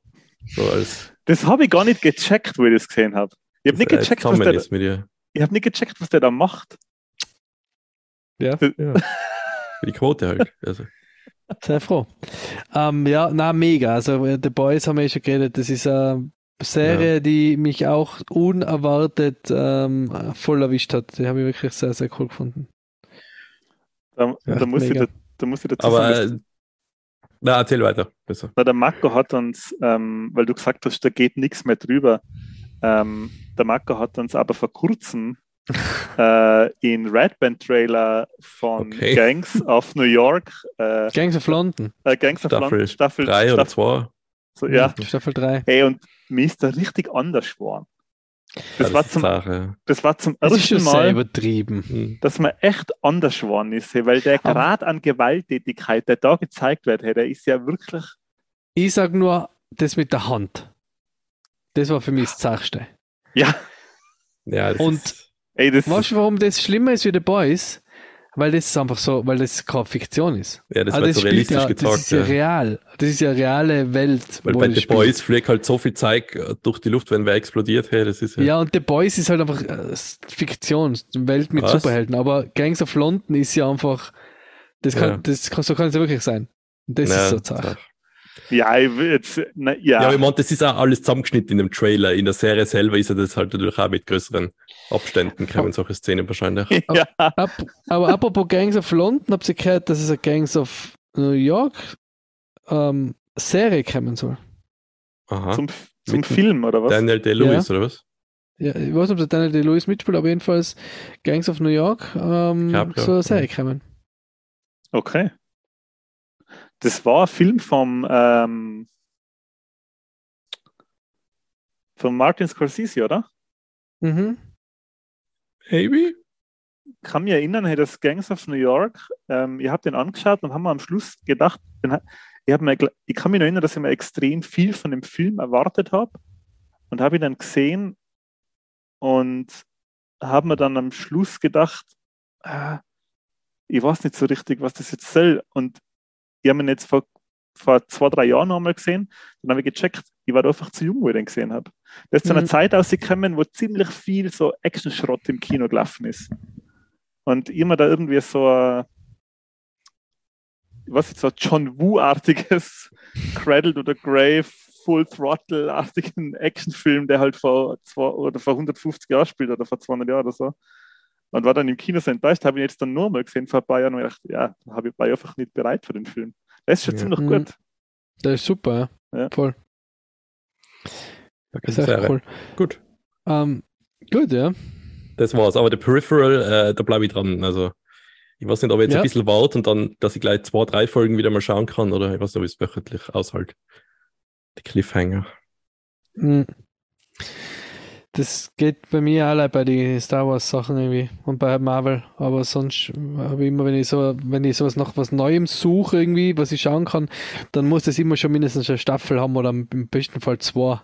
so als (laughs) das habe ich gar nicht gecheckt, wo ich das gesehen habe. Ich habe nicht gecheckt, was der, mit dir. ich hab nicht gecheckt, was der da macht. Ja. ja. Die Quote halt. Also. Sehr froh. Ähm, ja, na mega. Also The Boys haben wir ja schon geredet. Das ist eine Serie, ja. die mich auch unerwartet ähm, voll erwischt hat. Die habe ich wirklich sehr, sehr cool gefunden. Da, ja, da, muss, ich da, da muss ich dazu Aber, sagen, äh, na, erzähl weiter. Besser. der Marco hat uns, ähm, weil du gesagt hast, da geht nichts mehr drüber. Ähm, der Marco hat uns aber vor kurzem (laughs) äh, in Red Band Trailer von okay. Gangs of New York. Äh, Gangs of London. Äh, Gangs of Staffel London. Staffel 3 oder 2. So, ja. Staffel 3. Hey, und mir ist da richtig anders geworden. Das, ja, war zum, Sache. das war zum das ersten Mal, übertrieben. Hm. dass man echt anders geworden ist, weil der Grad an Gewalttätigkeit, der da gezeigt wird, der ist ja wirklich. Ich sag nur, das mit der Hand. Das war für mich das Zachste. Ja. ja Und ist, ey, das weißt du, warum das schlimmer ist wie The Boys? Weil das einfach so, weil das keine Fiktion ist. Ja, das also wird so realistisch ja, gezeigt. Das ist ja, ja, real. Das ist ja reale Welt. Weil bei The Boys fliegt halt so viel Zeug äh, durch die Luft, wenn wer explodiert. Hey, das ist ja, ja, und The Boys ist halt einfach äh, Fiktion, Welt mit Was? Superhelden. Aber Gangs of London ist ja einfach, das kann, ja. das kann, so kann es ja wirklich sein. Und das ist so Sache. Ja, ich jetzt, na, ja. Ja, ich meine, das ist auch alles zusammengeschnitten in dem Trailer. In der Serie selber ist ja das halt natürlich auch mit größeren Abständen kommen solche Szenen wahrscheinlich. (laughs) Ja. Ab, aber apropos Gangs of London, habt ihr gehört, dass es eine Gangs of New York ähm, Serie kommen soll? Aha. Zum, zum Film oder was? Daniel Day-Lewis ja. oder was? Ja, ich weiß nicht, ob der Daniel Day-Lewis mitspielt, aber jedenfalls Gangs of New York ähm, glaub, soll eine Serie kommen. Okay. Das war ein Film vom, ähm, von Martin Scorsese, oder? Mhm. Maybe? Ich kann mich erinnern, hey, das Gangs of New York, ähm, ich habe den angeschaut und haben wir am Schluss gedacht, den, ich, mir, ich kann mich erinnern, dass ich mir extrem viel von dem Film erwartet habe und habe ihn dann gesehen und haben wir dann am Schluss gedacht, äh, ich weiß nicht so richtig, was das jetzt soll. Und ich habe ihn jetzt vor, vor zwei, drei Jahren nochmal gesehen. Dann habe ich gecheckt, ich war einfach zu jung, wo ich den gesehen habe. Das ist zu einer mhm. Zeit ausgekommen, wo ziemlich viel so Action-Schrott im Kino gelaufen ist. Und immer da irgendwie so was ist so John Woo-artiges (laughs) Cradled oder Grave Full Throttle-artigen Actionfilm, der halt vor, zwei, oder vor 150 Jahren spielt oder vor 200 Jahren oder so. Und war dann im Kino so enttäuscht, habe ich jetzt dann nur mal gesehen vor ein paar Jahren und gedacht, ja, habe ich, war ich einfach nicht bereit für den Film. Das ist schon ja. ziemlich gut. Mhm. Der ist super, ja. voll. Das ist echt cool. Gut. Um, ähm, gut, ja. Das war's. Aber der Peripheral, äh, da bleibe ich dran. Also ich weiß nicht, ob ich jetzt ja. ein bisschen warte und dann, dass ich gleich zwei, drei Folgen wieder mal schauen kann oder ich weiß nicht, ob ich es wöchentlich aushalte. Die Cliffhanger. Hm. Das geht bei mir alle bei den Star Wars Sachen irgendwie und bei Marvel, aber sonst habe ich immer, wenn ich so, wenn ich sowas nach was Neuem suche irgendwie, was ich schauen kann, dann muss das immer schon mindestens eine Staffel haben oder im besten Fall zwei.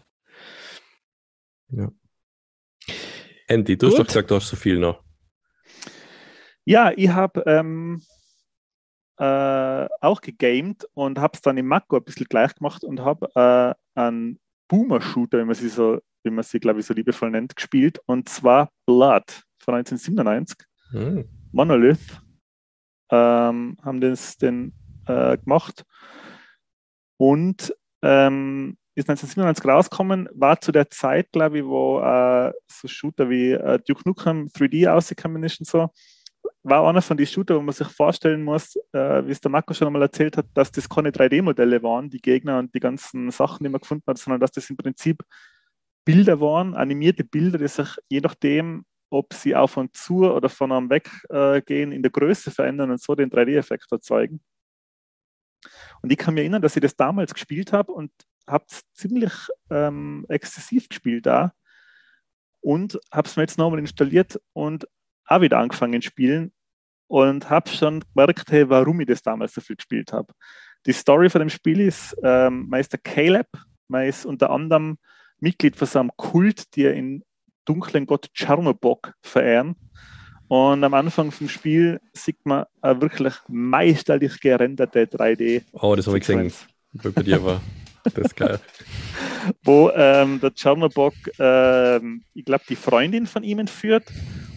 Ja. Andy, du Gut. hast doch gesagt, du hast so viel noch. Ja, ich habe ähm, äh, auch gegamed und habe es dann im Mako ein bisschen gleich gemacht und habe äh, einen Boomer-Shooter, wie man sie so, wie man sie, glaube ich, so liebevoll nennt, gespielt. Und zwar Blood von 1997. Mhm. Monolith ähm, haben das den äh, gemacht. Und ähm, ist 1997 rausgekommen, war zu der Zeit, glaube ich, wo äh, so Shooter wie äh, Duke Nukem 3D rausgekommen ist und so war einer von den Shooter, wo man sich vorstellen muss, äh, wie es der Marco schon einmal erzählt hat, dass das keine 3D-Modelle waren, die Gegner und die ganzen Sachen, die man gefunden hat, sondern dass das im Prinzip Bilder waren, animierte Bilder, die sich je nachdem, ob sie auf und zu oder von einem weggehen, äh, in der Größe verändern und so den 3D-Effekt erzeugen. Und ich kann mich erinnern, dass ich das damals gespielt habe und habe es ziemlich ähm, exzessiv gespielt da und habe es mir jetzt nochmal installiert und auch wieder angefangen zu spielen und habe schon gemerkt, hey, warum ich das damals so viel gespielt habe. Die Story von dem Spiel ist, ähm, man ist der Caleb, man ist unter anderem Mitglied von so einem Kult, die in dunklen Gott Tschernobok verehren. Und am Anfang vom Spiel sieht man eine wirklich meisterlich gerenderte 3D. Oh, das habe ich gesehen, bei dir war. Das ist geil. (laughs) Wo ähm, der Tschernobok, ähm, ich glaube, die Freundin von ihm entführt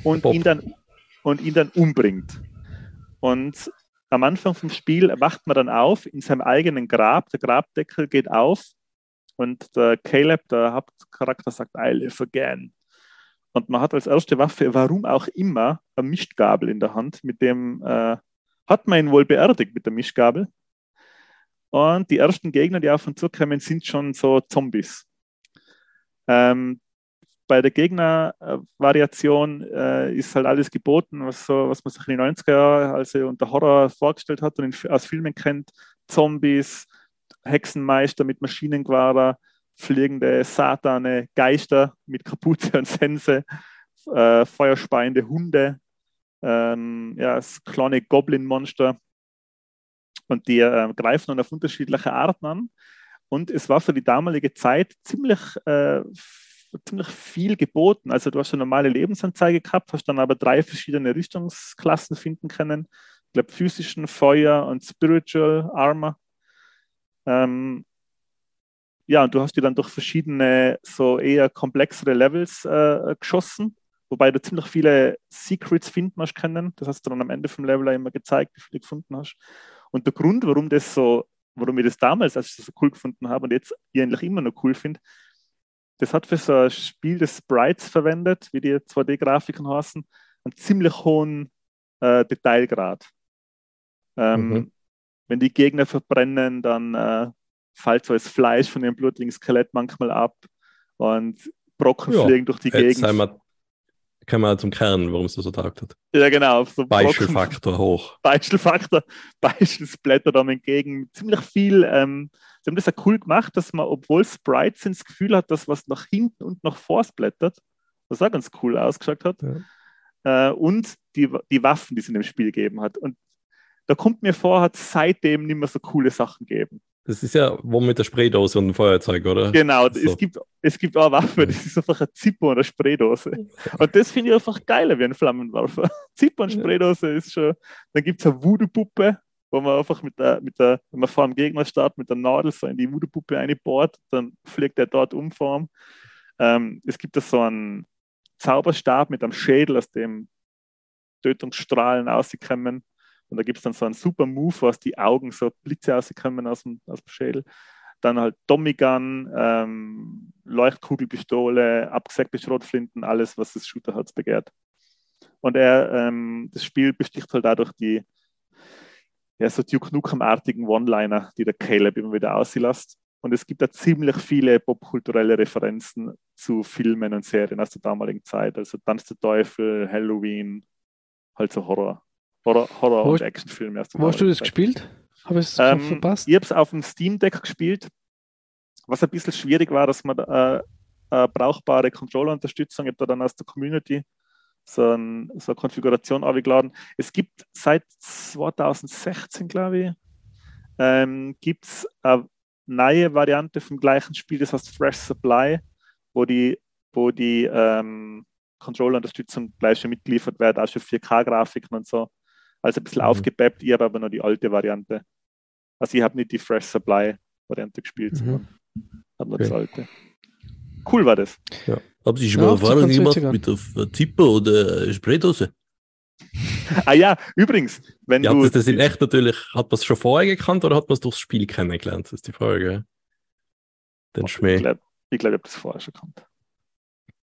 und ihn, dann, und ihn dann umbringt. Und am Anfang vom Spiel wacht man dann auf in seinem eigenen Grab. Der Grabdeckel geht auf und der Caleb, der Hauptcharakter, sagt, I live again. Und man hat als erste Waffe, warum auch immer, eine Mischgabel in der Hand. Mit dem äh, hat man ihn wohl beerdigt mit der Mischgabel. Und die ersten Gegner, die auf uns zukommen, sind schon so Zombies. Ähm, bei der Gegnervariation äh, ist halt alles geboten, was, so, was man sich in den 90er Jahren also unter Horror vorgestellt hat und in, aus Filmen kennt. Zombies, Hexenmeister mit Maschinengewehr, fliegende Satane, Geister mit Kapuze und Sense, äh, feuerspeiende Hunde, ähm, ja, das kleine Goblin-Monster. Und die äh, greifen dann auf unterschiedliche Arten an. Und es war für die damalige Zeit ziemlich äh, ziemlich viel geboten. Also du hast eine normale Lebensanzeige gehabt, hast dann aber drei verschiedene Rüstungsklassen finden können. Ich glaube, physischen, Feuer und Spiritual Armor. Ähm, ja, und du hast die dann durch verschiedene, so eher komplexere Levels äh, geschossen, wobei du ziemlich viele Secrets finden hast können. Das hast du dann am Ende vom Level immer gezeigt, wie viele du gefunden hast. Und der Grund, warum das so, warum ich das damals als ich das so cool gefunden habe und jetzt eigentlich immer noch cool finde, das hat für so ein Spiel des Sprites verwendet, wie die 2D-Grafiken heißen, einen ziemlich hohen äh, Detailgrad. Ähm, mhm. Wenn die Gegner verbrennen, dann äh, fällt so das Fleisch von ihrem blutigen Skelett manchmal ab und Brocken ja, fliegen durch die Gegend. Kommen wir zum Kern, warum es so taugt hat. Ja, genau. So Beispielfaktor hoch. (laughs) Beispielfaktor, Beispielsblätter dann entgegen. Ziemlich viel ähm, Sie haben das ja cool gemacht, dass man, obwohl Sprites das Gefühl hat, dass was nach hinten und nach vor blättert, was auch ganz cool ausgeschaut hat. Ja. Äh, und die, die Waffen, die es in dem Spiel gegeben hat. Und da kommt mir vor, hat es seitdem nicht mehr so coole Sachen gegeben. Das ist ja wo mit der Spraydose und dem Feuerzeug, oder? Genau, so. es, gibt, es gibt auch Waffe, das ist einfach ein Zippo und eine Spraydose. Und das finde ich einfach geiler wie ein Flammenwerfer. (laughs) Zippo und Spraydose ist schon. Dann gibt es eine Voodoo-Puppe, wo man einfach mit der, mit der, wenn man vor dem Gegner startet, mit der Nadel so in die Voodoo-Puppe einbohrt, dann fliegt er dort um vor ähm, Es gibt da so einen Zauberstab mit einem Schädel, aus dem Tötungsstrahlen rauskommen. Und da gibt es dann so einen super Move, wo aus die Augen so Blitze rauskommen aus dem, aus dem Schädel. Dann halt Tommy Gun, ähm, Leuchtkugelpistole, abgesägte Schrotflinten, alles, was das Shooterherz begehrt. Und er, ähm, das Spiel besticht halt dadurch die, ja, so Duke Nukem-artigen One-Liner, die der Caleb immer wieder auslässt. Und es gibt da ziemlich viele popkulturelle Referenzen zu Filmen und Serien aus der damaligen Zeit. Also Tanz der Teufel, Halloween, halt so Horror. Horror, Horror wo, und Actionfilme. Wo hast du das gespielt? Habe ich es ähm, verpasst? Ich habe es auf dem Steam Deck gespielt. Was ein bisschen schwierig war, dass man äh, eine brauchbare Controller-Unterstützung, ich habe da dann aus der Community so, ein, so eine Konfiguration aufgeladen. Es gibt seit 2016, glaube ich, ähm, gibt es eine neue Variante vom gleichen Spiel, das heißt Fresh Supply, wo die, wo die ähm, Controller-Unterstützung gleich schon mitgeliefert wird, auch schon 4K-Grafiken und so. Also ein bisschen mhm. aufgepeppt, ich habe aber noch die alte Variante. Also ich habe nicht die Fresh Supply Variante gespielt, mhm. sondern habe noch okay. das alte. Cool war das. Ja. Haben Sie schon mal ja, Erfahrung gemacht mit der Zipper oder Spraydose? ah ja, übrigens, wenn ja, du. Das, das in echt natürlich, hat man es schon vorher gekannt oder hat man es durchs Spiel kennengelernt? Das ist die Frage. Den Schmäh. Ich glaube, ich, glaub, ich habe das vorher schon gekannt.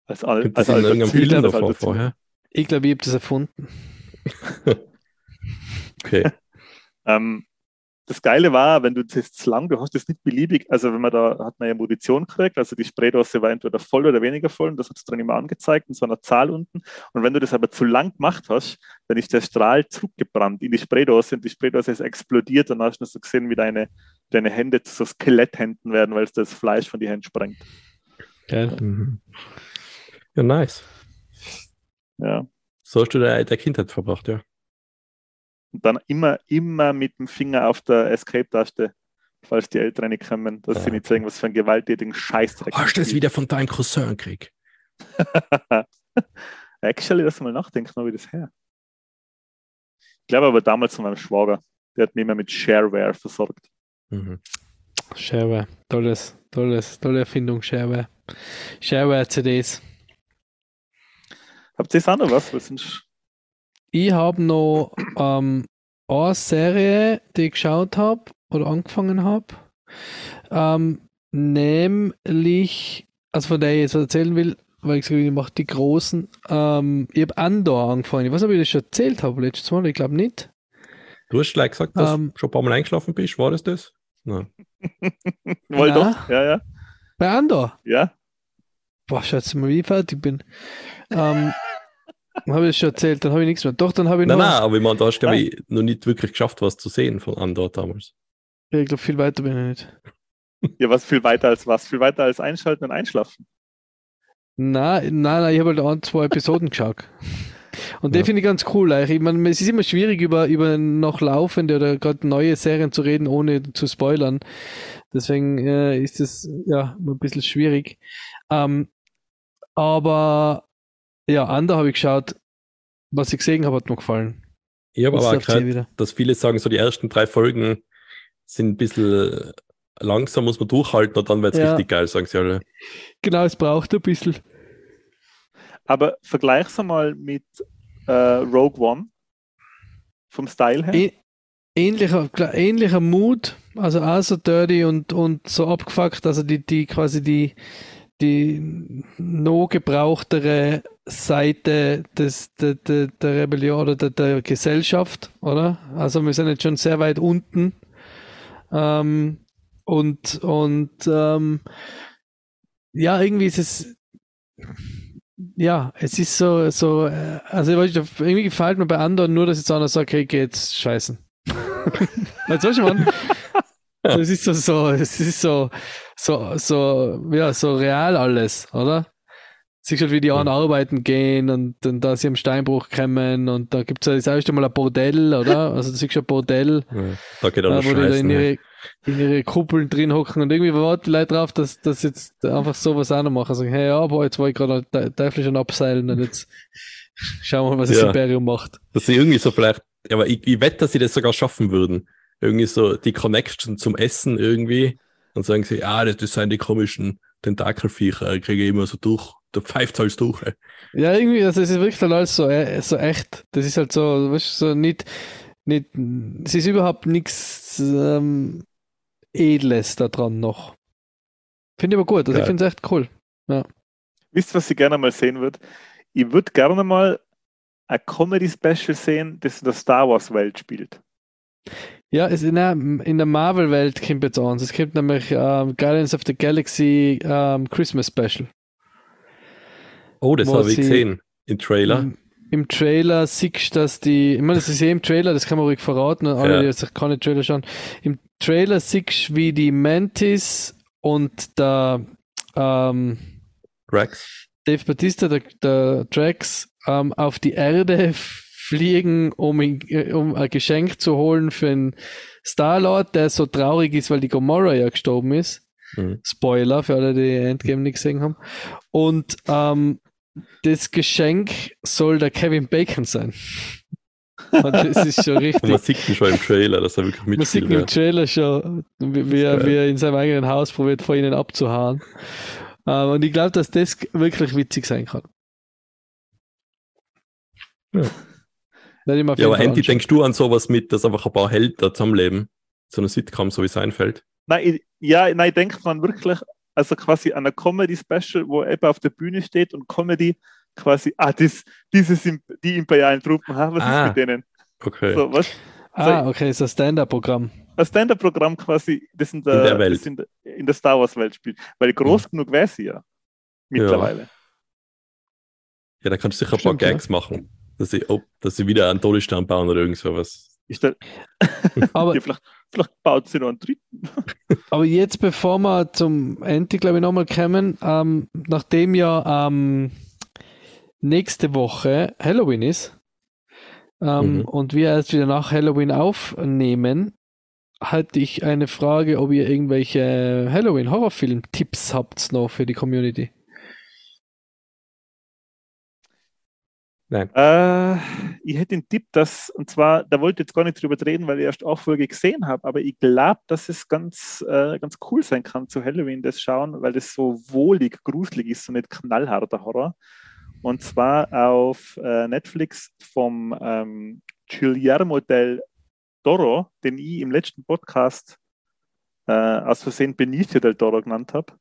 Als, als, als, als in irgendeinem Film davor vorher? Ich glaube, ich habe das erfunden. (laughs) Okay. (laughs) ähm, das Geile war, wenn du das lang, du hast das nicht beliebig, also wenn man da hat man ja Munition gekriegt, also die Spraydose war entweder voll oder weniger voll und das hat es dann immer angezeigt in so einer Zahl unten. Und wenn du das aber zu lang gemacht hast, dann ist der Strahl zurückgebrannt in die Spraydose und die Spraydose ist explodiert und dann hast du so gesehen, wie deine, deine Hände zu so Skeletthänden werden, weil es das Fleisch von die Händen sprengt. Geil. Mhm. Ja, nice. Ja. So hast du der, der Kindheit verbracht, ja. Und dann immer, immer mit dem Finger auf der Escape-Taste, falls die Eltern nicht kommen, dass ja. sie nicht sagen, was für einen gewalttätigen Scheißdreck. Hast du das wieder von deinem Cousin krieg? (laughs) Actually, lass mal nachdenken, wie das her. Ich glaube aber damals von meinem Schwager, der hat mich immer mit Shareware versorgt. Mhm. Shareware, tolles, tolles, tolle Erfindung, Shareware. Shareware-CDs. Habt ihr auch noch was? was sind ich habe noch ähm, eine Serie, die ich geschaut habe oder angefangen habe. Ähm, nämlich, also von der ich jetzt erzählen will, weil ich sage, ich mache die großen. Ähm, ich habe Andor angefangen. Ich weiß nicht, ob ich das schon erzählt habe letztes Mal, ich glaube nicht. Du hast gleich gesagt, dass ähm, du schon ein paar Mal eingeschlafen bist. War das das? Nein. (laughs) Wohl doch, ja, ja. Bei Andor? Ja. Boah, schätze mal, wie ich fertig bin. Ähm, habe ich schon erzählt, dann habe ich nichts mehr. Doch, dann habe ich nein, noch. Nein, aber ich meine, da hast du noch nicht wirklich geschafft, was zu sehen von Andor damals. Ja, ich glaube, viel weiter bin ich nicht. Ja, was viel weiter als was? Viel weiter als einschalten und einschlafen. Nein, nein, nein, ich habe halt ein, zwei Episoden geschaut. Und ja. den finde ich ganz cool. Ich meine, es ist immer schwierig, über, über noch laufende oder gerade neue Serien zu reden, ohne zu spoilern. Deswegen äh, ist es ja ein bisschen schwierig. Ähm, aber ja, Ander habe ich geschaut. Was ich gesehen habe, hat mir gefallen. Ich habe aber auch gehört, dass viele sagen, so die ersten drei Folgen sind ein bisschen langsam, muss man durchhalten und dann wird es ja. richtig geil, sagen sie alle. Genau, es braucht ein bisschen. Aber vergleich's mal mit äh, Rogue One vom Style her. Ähnlicher, ähnlicher Mut, also auch so dirty und, und so abgefuckt, also die, die quasi die, die noch gebrauchtere Seite des, der, der, der Rebellion oder der, der, Gesellschaft, oder? Also wir sind jetzt schon sehr weit unten. Ähm, und und ähm, ja, irgendwie ist es ja, es ist so, so, äh, also irgendwie gefällt mir bei anderen nur, dass jetzt einer sagt, okay, geht's scheißen. weißt du, was Es ist so, so, es ist so, so, so, ja, so real alles, oder? siehst halt, wie die mhm. arbeiten gehen und dann da sie am Steinbruch kommen und da gibt es ja das erste Mal ein Bordell, oder? (laughs) Also da siehst du ein Bordell, ja, da geht auch äh, wo die da in ihre, in ihre Kuppeln drin hocken und irgendwie warten die Leute drauf, dass, dass jetzt einfach sowas auch noch machen. Sagen, hey, ja, aber jetzt wollte ich gerade Teufel schon abseilen und jetzt (laughs) schauen wir mal, was das Imperium macht. Dass sie irgendwie so vielleicht, aber ich, ich wette, dass sie das sogar schaffen würden. Irgendwie so die Connection zum Essen irgendwie. Und sagen sie, ah, das, das sind die komischen Tentakelviecher, kriege ich immer so durch, der pfeift halt durch. Ey. Ja, irgendwie, also es ist wirklich dann alles so, äh, so echt. Das ist halt so, weißt du, so nicht, nicht, es ist überhaupt nichts ähm, Edles da dran noch. Finde ich aber gut, also ja. ich finde es echt cool. Ja. Wisst ihr, was ich gerne mal sehen würde? Ich würde gerne mal ein Comedy-Special sehen, das in der Star Wars-Welt spielt. Ja, es in der, in der Marvel-Welt kommt jetzt an. Es gibt nämlich ähm, Guardians of the Galaxy ähm, Christmas Special. Oh, das habe ich gesehen. Im Trailer. Im, Im, Trailer siehst du, dass die. Ich meine, das ist eh im Trailer, das kann man ruhig verraten. Alle, ja. die sich keine Trailer schauen. Im Trailer siehst du, wie die Mantis und der ähm, Drax. Dave Batista, der, der Drax, ähm, auf die Erde fliegen, um, um ein Geschenk zu holen für einen Star-Lord, der so traurig ist, weil die Gomorra ja gestorben ist. Mhm. Spoiler für alle, die Endgame nicht gesehen haben. Und ähm, das Geschenk soll der Kevin Bacon sein. Und das ist schon (laughs) richtig. man sieht ihn schon im Trailer, dass er wirklich mitspielt. Man sieht ihn im Trailer schon, wie, wie, er, wie er in seinem eigenen Haus probiert, vor ihnen abzuhauen. Ähm, und ich glaube, dass das wirklich witzig sein kann. Ja. Ja, aber Andy, denkst du an sowas mit, dass einfach ein paar Helden zusammenleben? So eine Sitcom, so wie Seinfeld? Nein, ich, ja, nein, ich denke man wirklich, also quasi an ein Comedy-Special, wo eben auf der Bühne steht und Comedy quasi, ah, das, dieses, die imperialen Truppen, ha, was ah, ist mit denen? Okay. So, was? Ah, okay, so ein Stand-Up-Programm. Ein Stand-Up-Programm quasi, das in der, in der Welt. In der, in der, Star Wars-Welt spielt. Weil groß mhm. genug wäre sie ja. Mittlerweile. Ja. ja, da kannst du sicher ein paar Gags ja. machen. Dass sie, oh, dass sie wieder einen Todesstern bauen oder irgend sowas. Ist (laughs) aber ja, vielleicht, vielleicht, baut sie noch einen dritten. (laughs) aber jetzt, bevor wir zum Ende, glaube ich, nochmal kommen, ähm, nachdem ja ähm, nächste Woche Halloween ist ähm, mhm. und wir erst wieder nach Halloween aufnehmen, hatte ich eine Frage, ob ihr irgendwelche Halloween-Horrorfilm-Tipps habt noch für die Community. Nein. Äh, ich hätte den Tipp, dass, und zwar, da wollte ich jetzt gar nicht drüber reden, weil ich erst auch Folge gesehen habe, aber ich glaube, dass es ganz, äh, ganz cool sein kann zu Halloween das schauen, weil das so wohlig, gruselig ist, so nicht knallharter Horror. Und zwar auf äh, Netflix vom ähm, Guillermo del Toro, den ich im letzten Podcast äh, aus Versehen Benicio del Toro genannt habe.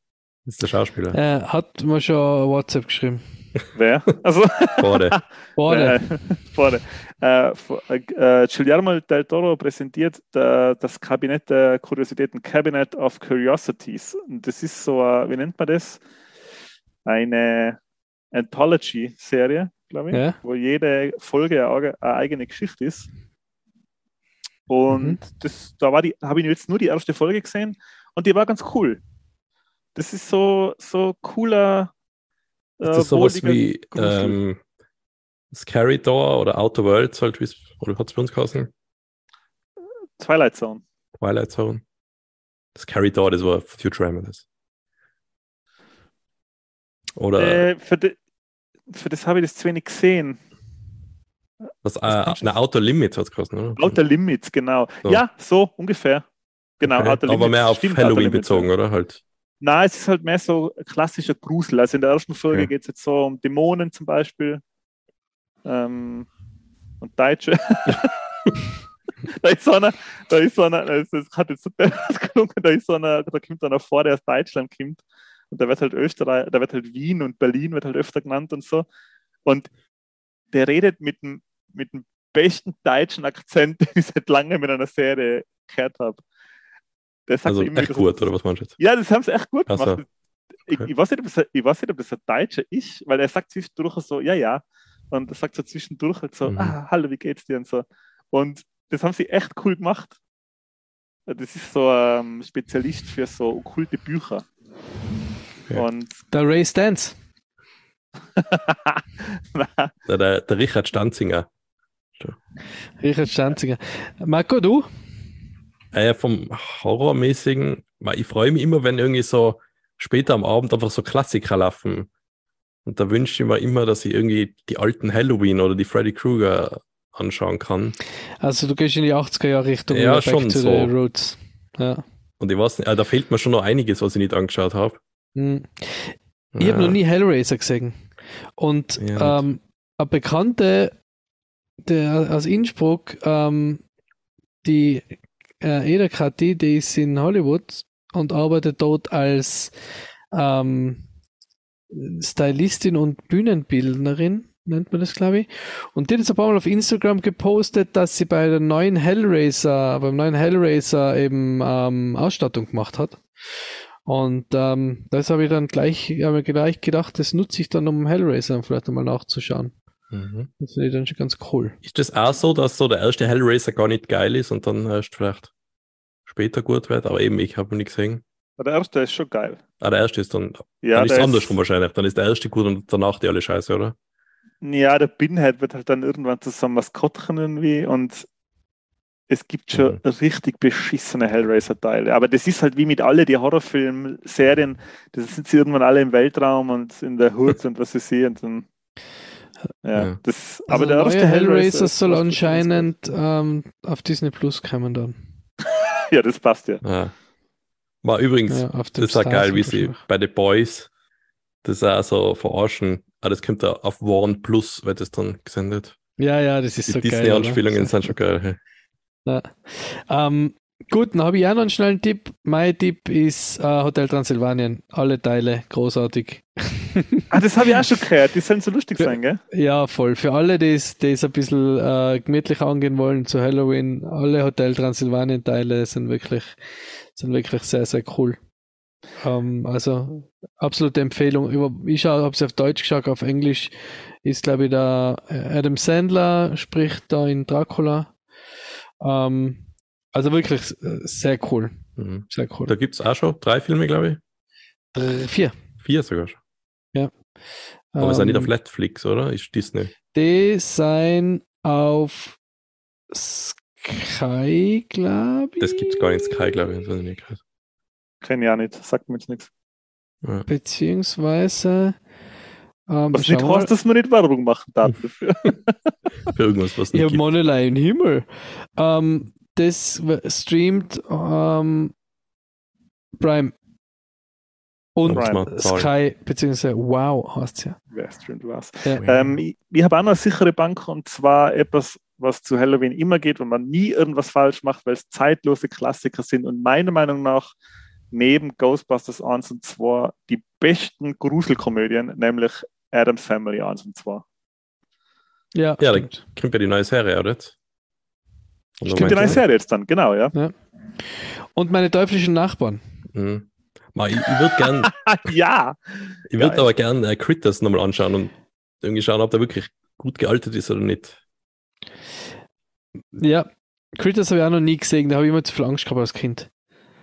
Das ist der Schauspieler. Äh, hat mir schon WhatsApp geschrieben. Wer? Also, Borde. Borde. (laughs) Borde. Äh, äh, Guillermo del Toro präsentiert der, das Kabinett der Kuriositäten, Cabinet of Curiosities. Und das ist so, wie nennt man das? Eine Anthology-Serie, glaube ich, ja. wo jede Folge eine, eine, eigene Geschichte ist. Und mhm. das, da habe ich jetzt nur die erste Folge gesehen und die war ganz cool. Das ist so, so cooler ist das sowas wie ähm, Scary Door oder Outer Worlds, halt, oder hat es bei uns geheißen? Twilight Zone. Twilight Zone. Scary Door, das war Futurama. Das. Oder. Äh, für, de, für das habe ich das zu wenig gesehen. Was, äh, eine Outer Limits hat es gekostet, oder? Outer Limits, genau. So. Ja, so ungefähr. Genau, okay. Aber mehr auf Stimmt, Halloween bezogen, oder? Halt. Nein, es ist halt mehr so klassischer Grusel. Also in der ersten Folge okay. geht es jetzt so um Dämonen zum Beispiel. Ähm, und Deutsche. (laughs) da ist so einer, da ist so einer, das hat jetzt so (laughs) gelungen, da ist so einer, da kommt einer vor, der aus Deutschland kommt. Und da wird halt Österreich, da wird halt Wien und Berlin wird halt öfter genannt und so. Und der redet mit dem, mit dem besten deutschen Akzent, (laughs) den ich seit langem in einer Serie gehört habe. Also echt gut, oder was meinst du jetzt? Ja, das haben sie echt gut gemacht. So. Ich, ich, weiß nicht, ob das, ich weiß nicht, ob das ein Deutscher ist, weil er sagt zwischendurch so, ja, ja. Und er sagt so zwischendurch halt so, mhm. ah, hallo, wie geht's dir und so. Und das haben sie echt cool gemacht. Das ist so ein ähm, Spezialist für so okkulte Bücher. Okay. Und der Ray Stance. der, (laughs) der, der Richard Stanzinger. Richard Stanzinger. Marco, du? Äh, vom Horrormäßigen, ich freue mich immer, wenn irgendwie so später am Abend einfach so Klassiker laufen. Und da wünsche ich mir immer, dass ich irgendwie die alten Halloween oder die Freddy Krueger anschauen kann. Also du gehst in die 80er Jahre Richtung ja, Back schon to so. the Roots. Ja. Und ich weiß nicht, äh, da fehlt mir schon noch einiges, was ich nicht angeschaut habe. Hm. Ich ja. habe noch nie Hellraiser gesehen. Und ja, ähm, ein Bekannter der aus Innsbruck, ähm, die äh, Eda Kati, die ist in Hollywood und arbeitet dort als ähm, Stylistin und Bühnenbildnerin, nennt man das, glaube ich. Und die hat jetzt ein paar Mal auf Instagram gepostet, dass sie bei der neuen Hellraiser, beim neuen Hellraiser eben ähm, Ausstattung gemacht hat. Und ähm, das habe ich dann gleich, habe gleich gedacht, das nutze ich dann, um Hellraiser vielleicht einmal nachzuschauen. Mhm. Das finde ich dann schon ganz cool. Ist das auch so, dass so der erste Hellraiser gar nicht geil ist und dann erst vielleicht später gut wird? Aber eben, ich habe ihn nicht gesehen. Der erste ist schon geil. Ah, der erste ist dann. Ja, dann ist andersrum wahrscheinlich. Dann ist der erste gut und danach die alle scheiße, oder? Ja, der Pinhead wird halt dann irgendwann zusammen Maskottchen irgendwie und es gibt schon mhm. richtig beschissene Hellraiser-Teile. Aber das ist halt wie mit allen die Horrorfilm-Serien, da sind sie irgendwann alle im Weltraum und in der Hut (laughs) und was sie sehen. Und dann, ja, ja. Das, also aber der erste Hellraiser, soll anscheinend ähm, auf Disney Plus kommen dann. (laughs) ja, das passt ja. ja. War übrigens, ja, das ist auch geil, wie sie bei The Boys das auch so verarschen. Ah, das kommt da auf One Plus, wird das dann gesendet. Ja, ja, das ist Die so Disney geil. Disney-Anspielungen sind schon geil. Ja. Ähm, gut, dann habe ich auch noch einen schnellen Tipp. Mein Tipp ist äh, Hotel Transsilvanien. Alle Teile, großartig. ah, das habe ich auch schon gehört. Die sollen so lustig sein, gell? Ja, voll. Für alle, die es ein bisschen äh, gemütlich angehen wollen zu Halloween, alle Hotel Transsilvanien Teile sind wirklich sind wirklich sehr, sehr cool. Ähm, also absolute Empfehlung. Ich habe es auf Deutsch geschaut, auf Englisch ist, glaube ich, der äh, Adam Sandler spricht da in Dracula. Ähm, also wirklich äh, sehr cool. Mhm. Sehr cool. Da gibt es auch schon drei Filme, glaube ich. Drei, vier. Vier sogar schon. Ja. Aber ähm, sind nicht auf ähm, Netflix, oder? Ist Disney? Die sind auf Sky, glaube ich. Das gibt es gar nicht Sky, glaube ich. Das ich nicht Kenne ja nicht, sagt mir jetzt nichts. Ja. Beziehungsweise. Ähm, was nicht heißt, dass wir nicht Werbung machen darf dafür. (laughs) Für irgendwas, was nicht Ich habe Monelei im Himmel. Ähm, das streamt ähm, Prime und Prime. Sky, beziehungsweise Wow heißt es ja. Wer streamt was? Ja. Ähm, ich, ich habe auch noch eine sichere Bank und zwar etwas, was zu Halloween immer geht, wo man nie irgendwas falsch macht, weil es zeitlose Klassiker sind und meiner Meinung nach neben Ghostbusters 1 und 2 die besten Gruselkomödien, nämlich Adam's Family 1 und 2. Ja, ja da kommt ja die neue Serie, oder? Stimmt die neue Serie jetzt dann, genau, ja. ja. Und meine teuflischen Nachbarn. Mhm. ich, ich würde gern. (laughs) ja. Ich würde aber gern äh, Critters nochmal anschauen und irgendwie schauen, ob der wirklich gut gealtert ist oder nicht. Ja, Critters habe ich auch noch nie gesehen, da habe ich immer zu viel Angst gehabt als Kind.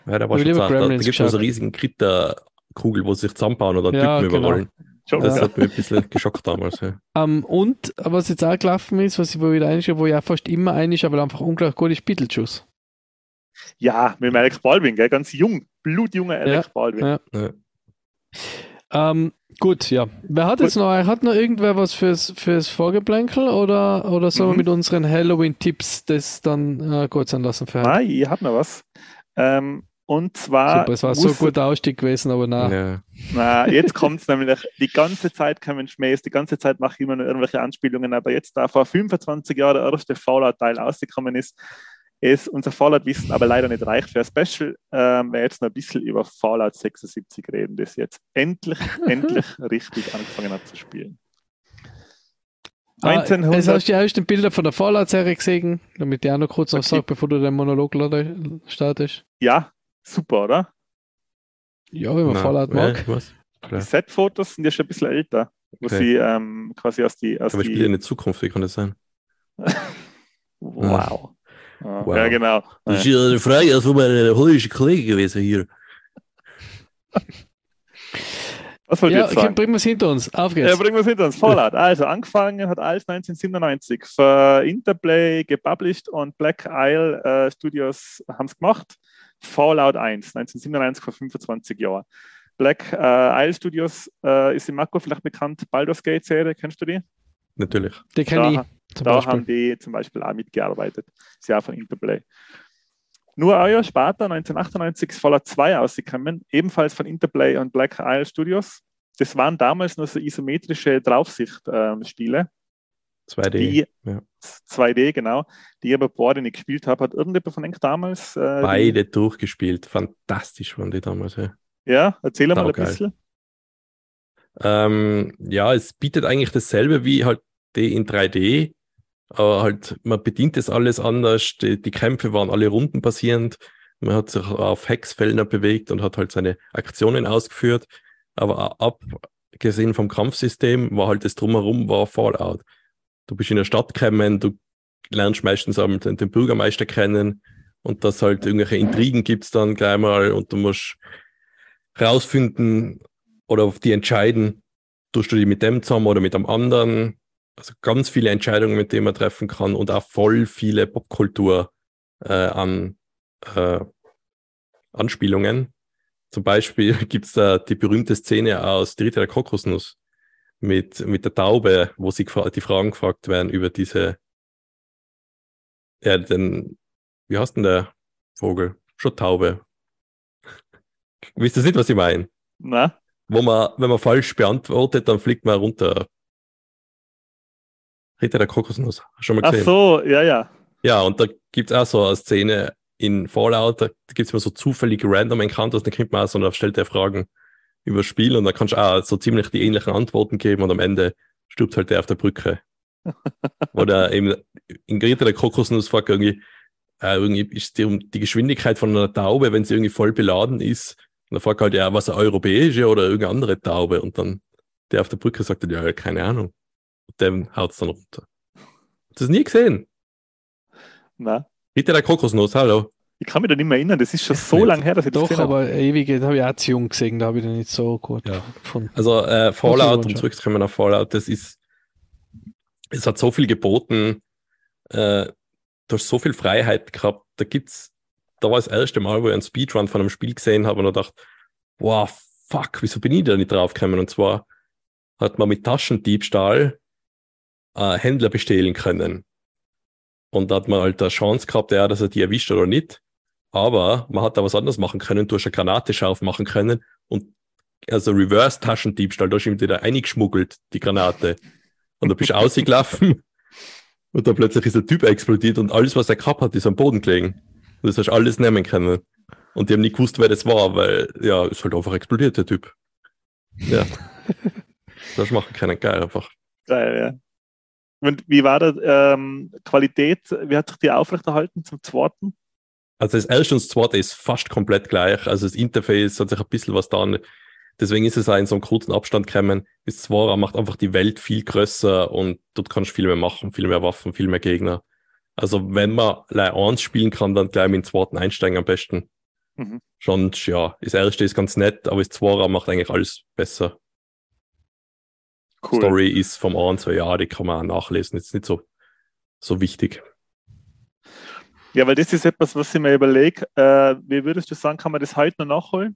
Ja, da war schon da, da gibt es so eine riesige Kritterkugel, wo sie sich zusammenbauen oder ja, Typen genau. überrollen. Das ja. hat mich ein bisschen geschockt damals. Ja. Um, ähm, und was jetzt auch gelaufen ist, was ich wo wieder einschaue, wo ich auch fast immer einschaue, aber einfach unglaublich gut ist Beetlejuice. Ja, mit dem Alec Baldwin, gell? ganz jung, blutjunger Alec ja, Baldwin. Ja. Ja. Ähm, gut, ja. Wer hat gut. jetzt noch, hat noch irgendwer was fürs, fürs Vorgeplänkel oder, oder sollen mhm. wir mit unseren Halloween-Tipps das dann äh, kurz anlassen für Nein, ich habe noch was. Ähm, und zwar. Super, es war so ein guter Ausstieg gewesen, aber na. Ja. Na, jetzt kommt es nämlich, die ganze Zeit kommen Schmähs, die ganze Zeit mache ich immer nur irgendwelche Anspielungen, aber jetzt, da vor 25 Jahren der erste Fallout-Teil ausgekommen ist, ist unser Fallout-Wissen aber leider nicht reicht für ein Special, ähm, wir jetzt noch ein bisschen über Fallout 76 reden, das jetzt endlich, (laughs) endlich richtig angefangen hat zu spielen. 1900. Ah, also hast du die ersten Bilder von der Fallout-Serie gesehen, damit ich auch noch kurz okay. was sage, bevor du den Monolog startest? Ja, super, oder? Ja, wenn man Na, Fallout mag. Die Set-Fotos sind ja schon ein bisschen älter, wo okay. sie ähm, quasi aus die. Aus Aber ich spiele in der Zukunft, wie kann das sein? (laughs) wow. wow. Ja, genau. Das ist ja eine Frage, als wäre meine holländische Kollege gewesen hier. (laughs) Was wollt ihr ja, sagen? bringen wir es hinter uns. Auf geht's. Ja, bringen wir es hinter uns. Fallout. Also, angefangen hat alles 1997 für Interplay gepublished und Black Isle äh, Studios haben es gemacht. Fallout 1, 1997 vor 25 Jahren. Black äh, Isle Studios äh, ist im Marco vielleicht bekannt. Baldur's Gate Serie, kennst du die? Natürlich. Die kenne ich. Da Beispiel. haben die zum Beispiel auch mitgearbeitet. Ist ja auch von Interplay. Nur ein Jahr später, 1998, ist Fallout 2 ausgekommen, ebenfalls von Interplay und Black Isle Studios. Das waren damals nur so isometrische Draufsicht-Spiele. Ähm, 2D. Die, ja. 2D, genau. Die ich aber beide nicht gespielt habe. Hat irgendjemand von euch damals? Äh, Beide die... durchgespielt. Fantastisch waren die damals. Ja, ja erzähl mal ein bisschen. Ähm, ja, es bietet eigentlich dasselbe wie halt die in 3D, aber halt, man bedient das alles anders. Die, die Kämpfe waren alle rundenbasierend. Man hat sich auf Hexfeldern bewegt und hat halt seine Aktionen ausgeführt. Aber abgesehen vom Kampfsystem war halt das Drumherum war Fallout. Du bist in der Stadt gekommen, du lernst meistens den, den Bürgermeister kennen und dass halt irgendwelche Intrigen gibt's dann gleich mal und du musst rausfinden oder auf die entscheiden, tust du die mit dem zusammen oder mit einem anderen also ganz viele Entscheidungen, mit denen man treffen kann und auch voll viele Popkultur äh, an äh, Anspielungen. Zum Beispiel (laughs) gibt es da die berühmte Szene aus Die Ritter der Kokosnuss mit, mit der Taube, wo sie die Fragen gefragt werden über diese, ja, den, wie heißt denn der Vogel? Schon Taube. (laughs) Wisst ihr nicht, was ich meine? Na? Wo man, wenn man falsch beantwortet, dann fliegt man runter Ritter der Kokosnuss. Schon mal gesehen? Ach so, ja, ja. Ja, und da gibt es auch so eine Szene in Fallout, da gibt es immer so zufällige random Encounters, da kriegt man auch so, und stellt er Fragen über das Spiel und da kannst du auch so ziemlich die ähnlichen Antworten geben und am Ende stirbt halt der auf der Brücke. (laughs) Oder eben in Ritter der Kokosnuss fragt irgendwie, äh, irgendwie ist die, die Geschwindigkeit von einer Taube, wenn sie irgendwie voll beladen ist. Und dann fragt halt, ja, was eine europäische oder irgendeine andere Taube. Und dann der auf der Brücke sagt, ja, keine Ahnung dem haut es dann runter. Hast du das nie gesehen? Nein. Bitte der Kokosnuss, hallo. Ich kann mich da nicht mehr erinnern, das ist schon so lange her, dass ich das Doch, aber habe. ewig, da habe ich auch zu jung gesehen, da habe ich den nicht so gut ja. gefunden. Also äh, Fallout, um zurückzukommen auf Fallout, das ist, es hat so viel geboten, äh, du hast so viel Freiheit gehabt, da gibt's, da war das erste Mal, wo ich einen Speedrun von einem Spiel gesehen habe und da dachte, wow, fuck, wieso bin ich da nicht drauf gekommen? Und zwar hat man mit Taschendiebstahl äh, Händler bestehlen können. Und da hat man halt eine Chance gehabt, ja, dass er die erwischt oder nicht. Aber man hat da was anderes machen können. Du hast eine Granate scharf machen können und also Reverse-Taschendiebstahl, da ist ihm wieder eingeschmuggelt, die Granate. Und da bist du (laughs) ausgelaufen und dann plötzlich ist der Typ explodiert und alles, was er gehabt hat, ist am Boden gelegen. Und das hast du alles nehmen können. Und die haben nicht gewusst, wer das war, weil, ja, ist halt einfach explodiert, der Typ. Ja. (laughs) das machen können, geil einfach. Geil, ja. Und wie war die ähm, Qualität? Wie hat sich die aufrechterhalten zum zweiten? Also das erste und das zweite ist fast komplett gleich. Also das Interface hat sich ein bisschen was da. Deswegen ist es auch in so einem kurzen Abstand gekommen. Das Zwara macht einfach die Welt viel größer und dort kannst du viel mehr machen, viel mehr Waffen, viel mehr Gegner. Also wenn man gleich eins spielen kann, dann gleich mit dem zweiten einsteigen am besten. Mhm. Schon, ja, das erste ist ganz nett, aber das Zwara macht eigentlich alles besser. Cool. Story ist vom einen zwei Jahren, die kann man auch nachlesen. Ist nicht so, so wichtig. Ja, weil das ist etwas, was ich mir überlege. Äh, wie würdest du sagen, kann man das heute noch nachholen?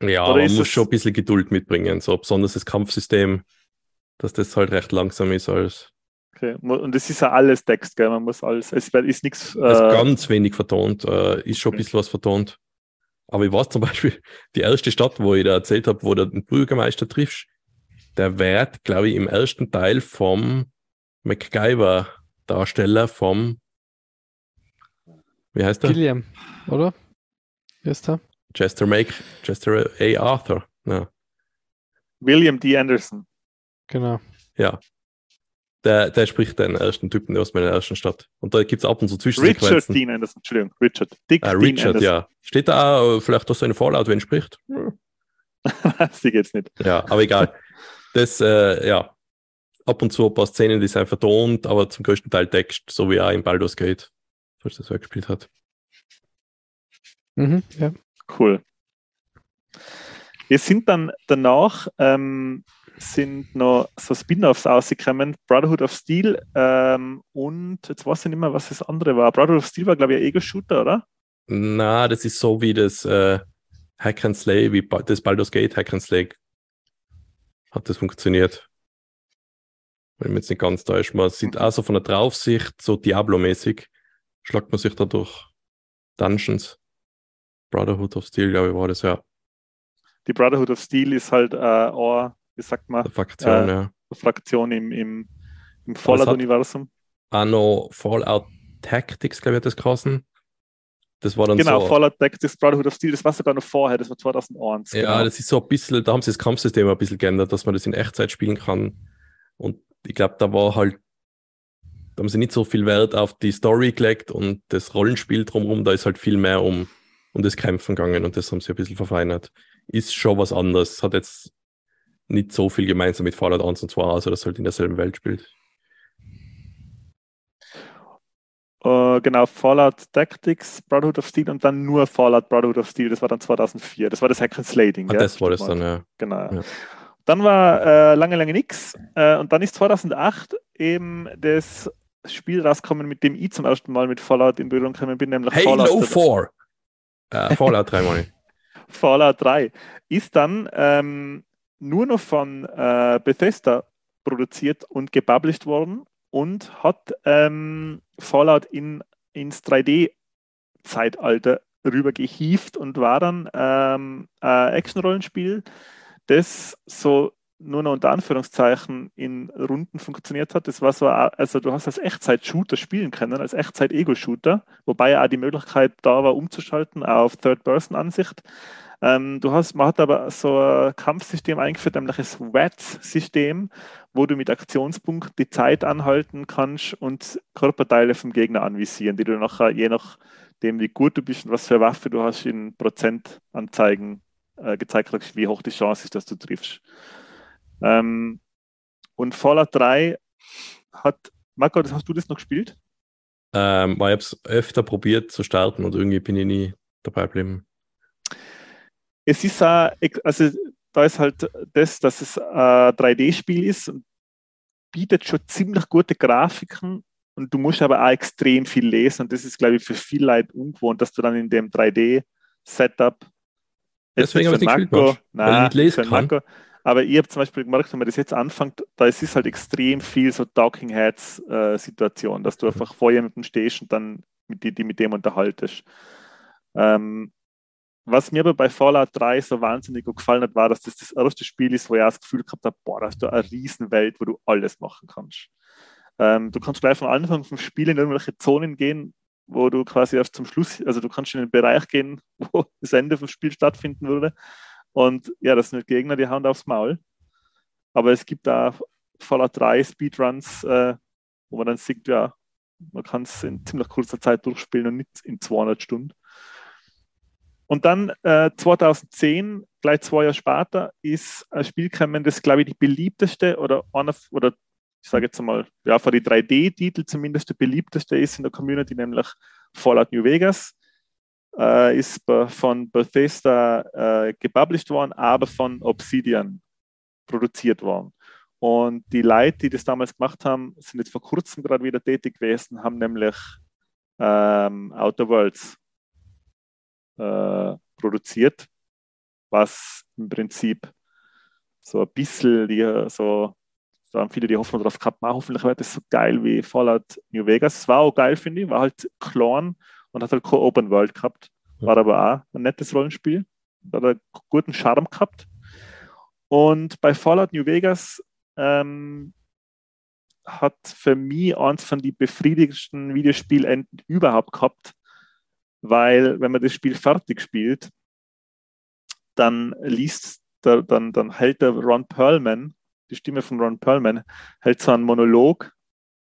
Ja, Oder man muss schon ein bisschen Geduld mitbringen. So besonders das Kampfsystem, dass das halt recht langsam ist als. Okay, und das ist ja alles Text, gell? Man muss alles. Es ist nichts. Äh, ist ganz wenig vertont, äh, ist schon okay. ein bisschen was vertont. Aber ich weiß zum (laughs) Beispiel, die erste Stadt, wo ich da erzählt habe, wo du den Bürgermeister triffst, der wird, glaube ich, im ersten Teil vom MacGyver-Darsteller vom, wie heißt der? Gilliam, oder? Wer ist der? Chester Make, Chester A. Arthur. Ja. William D. Anderson. Genau. Ja, der, der spricht den ersten Typen aus meiner ersten Stadt. Und da gibt es ab und zu Zwischensequenzen. Richard Dean Anderson, Entschuldigung, Richard. Dick ah, Richard, ja. Steht da auch äh, vielleicht auch so eine Fallout, wenn spricht? (laughs) Sie geht's nicht. Ja, aber egal. Das, äh, ja, ab und zu ein paar Szenen, die sind vertont, aber zum größten Teil Text, so wie auch in Baldur's Gate, falls das so gespielt hat. Mhm, ja. Cool. Es sind dann danach ähm, sind noch so Spin-offs ausgekommen, Brotherhood of Steel ähm, und jetzt weiß ich nicht mehr, was das andere war. Brotherhood of Steel war, glaube ich, ein Ego-Shooter, oder? Na, das ist so wie das äh, Hack and Slay, wie das Baldur's Gate Hack and Slay. Hat das funktioniert? Wenn man jetzt nicht ganz täuscht. Man sieht also von der Draufsicht so Diablo-mäßig, schlagt man sich da durch Dungeons. Brotherhood of Steel, glaube ich, war das ja. Die Brotherhood of Steel ist halt äh, auch, wie sagt man, eine Fraktion, äh, ja. Fraktion im, im, im Fallout-Universum. Noch Fallout Tactics, glaube ich, hat das geheißen. Das war dann genau, so. Fallout Tactics, Brotherhood of Steel, das war sogar noch vorher, das war 2001. Ja, genau. das ist so ein bisschen, da haben sie das Kampfsystem ein bisschen geändert, dass man das in Echtzeit spielen kann. Und ich glaube, da war halt, da haben sie nicht so viel Wert auf die Story gelegt und das Rollenspiel drumherum, da ist halt viel mehr um, um das Kämpfen gegangen und das haben sie ein bisschen verfeinert. Ist schon was anderes, hat jetzt nicht so viel gemeinsam mit Fallout 1 und 2, also das halt in derselben Welt spielt. Uh, genau, Fallout Tactics, Brotherhood of Steel und dann nur Fallout Brotherhood of Steel, das war dann 2004. Das war das Hack and Slating. Ah, das war das dann, ja. Genau. Ja. Dann war äh, lange, lange nichts. Äh, und dann ist 2008 eben das Spiel rausgekommen, mit dem ich zum ersten Mal mit Fallout in Berührung gekommen bin, nämlich Halo Fallout 4. (laughs) Äh, Fallout 3, meine Fallout 3 ist dann ähm, nur noch von äh, Bethesda produziert und gepublished worden und hat ähm, Fallout in, ins 3D-Zeitalter rüber gehievt und war dann ähm, ein Action-Rollenspiel, das so nur noch unter Anführungszeichen in Runden funktioniert hat. Das war so, also du hast als Echtzeit-Shooter spielen können, als Echtzeit-Ego-Shooter, wobei auch die Möglichkeit da war, umzuschalten auf Third-Person-Ansicht. Ähm, du hast, man hat aber so ein Kampfsystem eingeführt, nämlich das WATS-System, wo du mit Aktionspunkt die Zeit anhalten kannst und Körperteile vom Gegner anvisieren, die du nachher, je nachdem, wie gut du bist und was für Waffe du hast, in Prozentanzeigen äh, gezeigt kriegst, wie hoch die Chance ist, dass du triffst. Ähm, und Fallout 3 hat, Marco, hast du das noch gespielt? Ähm, ich habe es öfter probiert zu starten und irgendwie bin ich nie dabei geblieben es ist auch, also da ist halt das, dass es ein 3D-Spiel ist und bietet schon ziemlich gute Grafiken und du musst aber auch extrem viel lesen und das ist, glaube ich, für viele Leute ungewohnt, dass du dann in dem 3D-Setup Deswegen habe ich nicht Marco, nein, weil ich nicht lesen kann. Marco, aber ich habe zum Beispiel gemerkt, wenn man das jetzt anfängt, da ist es halt extrem viel so Talking Heads äh, dass du mhm. einfach vor jemandem stehst und dann mit, die, die mit dem unterhaltest. Ähm, was mir aber bei Fallout 3 so wahnsinnig gut gefallen hat, war, dass das das erste Spiel ist, wo ich das Gefühl gehabt habe, boah, da hast du eine Riesenwelt, wo du alles machen kannst. Ähm, du kannst gleich von Anfang vom Spiel in irgendwelche Zonen gehen, wo du quasi erst zum Schluss, also du kannst in den Bereich gehen, (laughs) wo das Ende vom Spiel stattfinden würde. Und ja, das sind Gegner, die hauen aufs Maul. Aber es gibt da Fallout 3 Speedruns, äh, wo man dann sieht, ja, man kann es in ziemlich kurzer Zeit durchspielen und nicht in 200 Stunden. Und dann äh, 2010, gleich zwei Jahre später, ist ein Spiel gekommen, das, glaube ich, die beliebteste oder einer, oder ich sage jetzt einmal, ja, für die 3D-Titel zumindest der beliebteste ist in der Community, nämlich Fallout New Vegas. Äh, ist von Bethesda äh, gepublished worden, aber von Obsidian produziert worden. Und die Leute, die das damals gemacht haben, sind jetzt vor kurzem gerade wieder tätig gewesen, haben nämlich ähm, Outer Worlds äh, produziert, was im Prinzip so ein bisschen die, so, da haben viele die Hoffnung darauf gehabt, hoffentlich wird das so geil wie Fallout New Vegas. Es war auch geil, finde ich, war halt klein und hat halt keine Open World gehabt, war aber auch ein nettes Rollenspiel, hat einen guten Charme gehabt. Und bei Fallout New Vegas ähm, hat für mich eins von den befriedigendsten Videospielenden überhaupt gehabt, weil wenn man das Spiel fertig spielt, dann liest, der, dann, dann hält der Ron Perlman, die Stimme von Ron Perlman, hält so einen Monolog,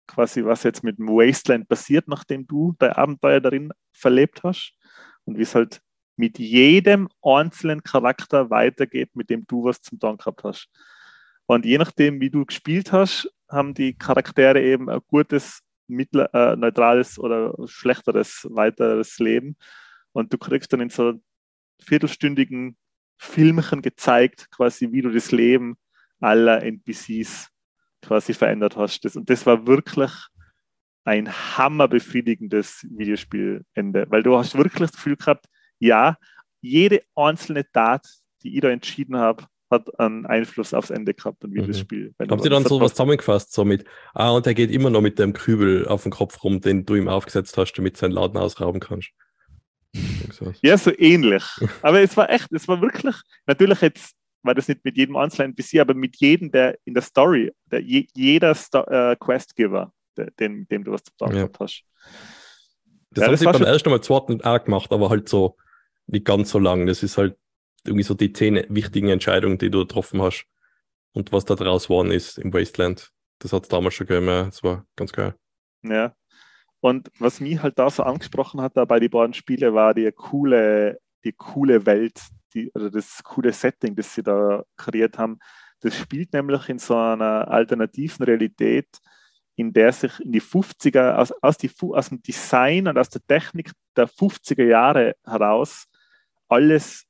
quasi was jetzt mit dem Wasteland passiert, nachdem du dein Abenteuer darin verlebt hast und wie es halt mit jedem einzelnen Charakter weitergeht, mit dem du was zum Tun gehabt hast. Und je nachdem, wie du gespielt hast, haben die Charaktere eben ein gutes mittler, äh, neutrales oder schlechteres, weiteres Leben. Und du kriegst dann in so viertelstündigen Filmchen gezeigt, quasi wie du das Leben aller NPCs quasi verändert hast. Das, und das war wirklich ein hammerbefriedigendes Videospielende, weil du hast wirklich das Gefühl gehabt, ja, jede einzelne Tat, die ich da entschieden habe, hat einen Einfluss aufs Ende gehabt und wie mhm. das Spiel. Haben Sie dann so was zusammengefasst, so mit, ah, und er geht immer noch mit dem Kübel auf dem Kopf rum, den du ihm aufgesetzt hast, damit du seinen Laden ausrauben kannst? Ja, so ähnlich. (laughs) Aber es war echt, es war wirklich, natürlich jetzt war das nicht mit jedem einzelnen NPC, aber mit jedem, der in der Story, der, jeder Sto äh, Questgiver, der, dem, dem du was zu sagen ja. hast. Das ja, haben das sie beim ersten Mal zweiten auch gemacht, aber halt so nicht ganz so lang. Das ist halt irgendwie so die zehn wichtigen Entscheidungen, die du getroffen hast und was da draus geworden ist im Wasteland. Das hat es damals schon gegeben, das war ganz geil. Ja. Und was mich halt da so angesprochen hat, da bei den beiden Spielen, war die coole, die coole Welt, die, oder das coole Setting, das sie da kreiert haben. Das spielt nämlich in so einer alternativen Realität, in der sich in die 50er, aus, aus, die, aus dem Design und aus der Technik der 50er Jahre heraus alles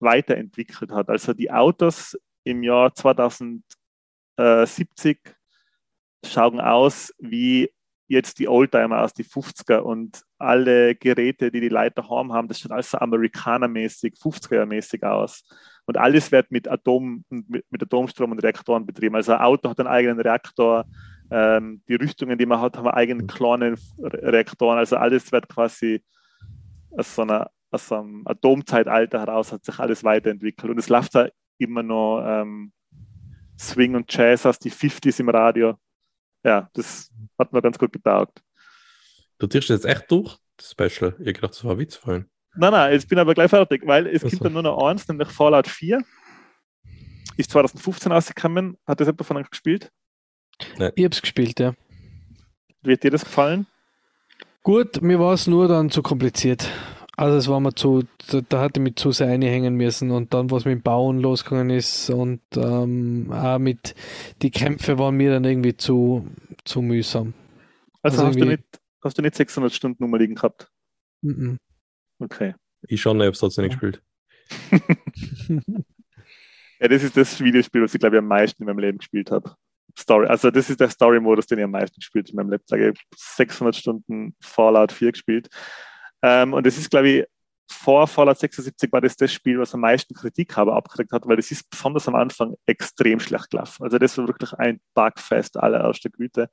weiterentwickelt hat. Also die Autos im Jahr 2070 schauen aus wie jetzt die Oldtimer aus die 50er und alle Geräte, die die Leute haben, haben, das schaut alles so Amerikanermäßig, 50er-mäßig aus. Und alles wird mit Atom, mit, mit Atomstrom und Reaktoren betrieben. Also ein Auto hat einen eigenen Reaktor, ähm, die Rüstungen, die man hat, haben eigenen kleinen Reaktoren. Also alles wird quasi aus so einer aus einem Atomzeitalter heraus hat sich alles weiterentwickelt. Und es läuft da immer noch ähm, Swing und Jazz aus die 50s im Radio. Ja, das hat mir ganz gut getaugt. Du ziehst jetzt echt durch, das Special. Ich gedacht, das war Witz vorhin. Nein, nein, jetzt bin ich aber gleich fertig, weil es also. gibt dann nur noch eins, nämlich Fallout 4. Ist 2015 rausgekommen. Hat das jemand von euch gespielt? Nein. Ich habe es gespielt, ja. Wie hat dir das gefallen? Gut, mir war es nur dann zu kompliziert. Also es war mir zu, da, da hatte ich mich zu sehr einhängen müssen und dann, was mit dem Bauen losgegangen ist und ähm, auch mit, die Kämpfe waren mir dann irgendwie zu, zu mühsam. Also, also hast, du nicht, hast du nicht 600 Stunden Nummer liegen gehabt? Mm -mm. Okay. Ich schon, ich habe es trotzdem nicht gespielt. (laughs) ja, das ist das Videospiel, was ich glaube ich am meisten in meinem Leben gespielt habe. Story, also das ist der Story-Modus, den ich am meisten gespielt in meinem Leben. Ich habe 600 Stunden Fallout 4 gespielt. Ähm, und es ist, glaube ich, vor Fallout 76 war das das Spiel, was am meisten Kritik aber abgekriegt hat, weil es ist besonders am Anfang extrem schlecht gelaufen. Also das war wirklich ein Bugfest allererster Güte.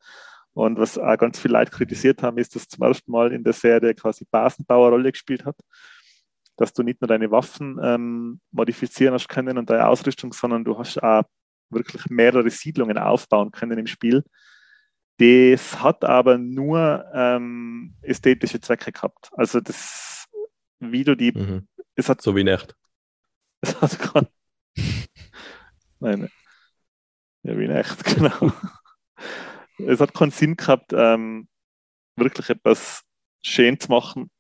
Und was auch ganz viele Leute kritisiert haben, ist, dass zum ersten Mal in der Serie quasi Basenbauerrolle gespielt hat. Dass du nicht nur deine Waffen ähm, modifizieren hast können und deine Ausrüstung, sondern du hast auch wirklich mehrere Siedlungen aufbauen können im Spiel. Das hat aber nur ähm, ästhetische Zwecke gehabt. Also das, wie du die, mhm. es hat so wie Nacht. (laughs) Es hat kein, (laughs) nein, ja wie Nacht, (laughs) genau. es hat keinen Sinn gehabt, ähm, wirklich etwas schön zu machen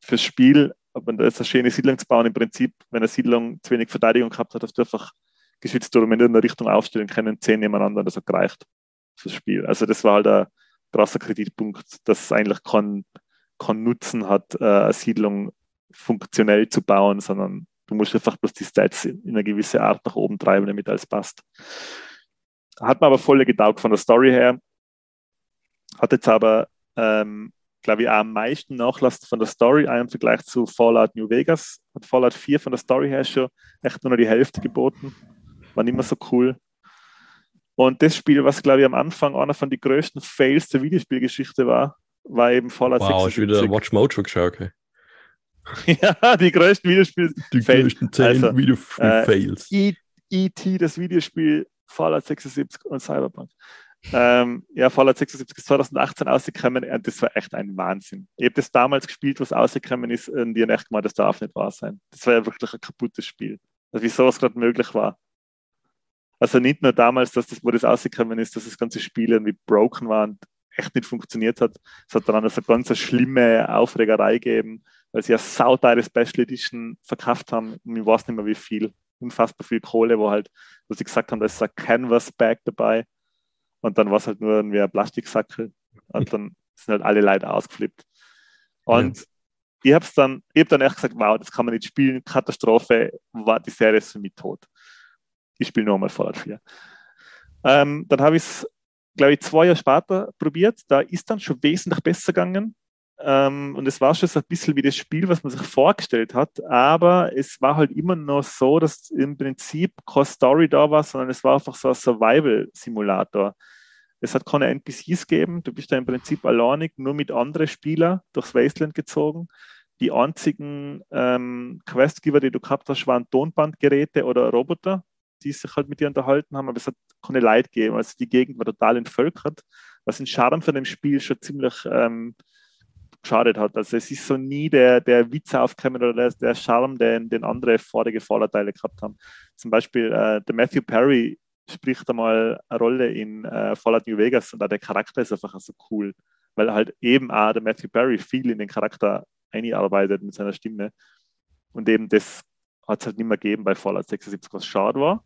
fürs Spiel, aber da ist eine schöne Siedlung zu bauen. Im Prinzip, wenn eine Siedlung zu wenig Verteidigung gehabt hat, hast du einfach geschützt oder in irgendeine Richtung aufstellen können, zehn nebeneinander, das hat gereicht fürs Spiel. Also das war halt ein krasser Kreditpunkt, dass es eigentlich keinen kein Nutzen hat, äh, eine Siedlung funktionell zu bauen, sondern du musst einfach bloß die Stats in einer gewissen Art nach oben treiben, damit alles passt. Hat mir aber voll getaugt von der Story her. Hat jetzt aber, ähm, glaube ich, auch am meisten Nachlass von der Story im Vergleich zu Fallout New Vegas. Hat Fallout 4 von der Story her schon echt nur noch die Hälfte geboten. War nicht mehr so cool. Und das Spiel, was glaube ich am Anfang einer von den größten Fails der Videospielgeschichte war, war eben Fallout wow, 76. Wow, wieder Watch Mojo geschaut, okay. (laughs) ja, die größten Videospiele. Die größten 10 also, Videospiel-Fails. Äh, E.T., das Videospiel, Fallout 76 und Cyberpunk. Ähm, ja, Fallout 76 ist 2018 rausgekommen und das war echt ein Wahnsinn. Ich habe das damals gespielt, was rausgekommen ist und die haben echt gemeint, das darf nicht wahr sein. Das war ja wirklich ein kaputtes Spiel. Also wie sowas gerade möglich war. Also nicht nur damals, dass das, wo das rausgekommen ist, dass das ganze Spiel irgendwie broken war und echt nicht funktioniert hat. Es hat dann eine ganz schlimme Aufregerei gegeben, weil sie ja sauteure Special Edition verkauft haben. Und ich weiß nicht mehr wie viel. Unfassbar viel Kohle, wo halt, wo sie gesagt haben, da ist ein Canvas Bag dabei. Und dann war es halt nur irgendwie ein Plastiksackel. Und dann sind halt alle Leute ausgeflippt. Und ja. ich habe dann, ich hab dann echt gesagt, wow, das kann man nicht spielen, Katastrophe, war die Serie ist für mich tot. Ich spiele nochmal Fallout 4. Ähm, dann habe ich es, glaube ich, zwei Jahre später probiert. Da ist dann schon wesentlich besser gegangen. Ähm, und es war schon so ein bisschen wie das Spiel, was man sich vorgestellt hat. Aber es war halt immer noch so, dass im Prinzip keine Story da war, sondern es war einfach so ein Survival-Simulator. Es hat keine NPCs gegeben. Du bist da im Prinzip alleinig, nur mit anderen Spielern durchs Wasteland gezogen. Die einzigen ähm, Questgeber, die du gehabt hast, waren Tonbandgeräte oder Roboter, die sich halt mit dir unterhalten haben, aber es hat keine Leid gegeben. Also die Gegend war total entvölkert, was den Charme von dem Spiel schon ziemlich ähm, geschadet hat. Also es ist so nie der, der Witz aufgekommen oder der, der Charme, den, den andere vorige Fallout-Teile gehabt haben. Zum Beispiel äh, der Matthew Perry spricht einmal eine Rolle in äh, Fallout New Vegas und auch der Charakter ist einfach so cool, weil halt eben auch der Matthew Perry viel in den Charakter einarbeitet mit seiner Stimme. Und eben das hat es halt nicht mehr gegeben bei Fallout 76, was schade war.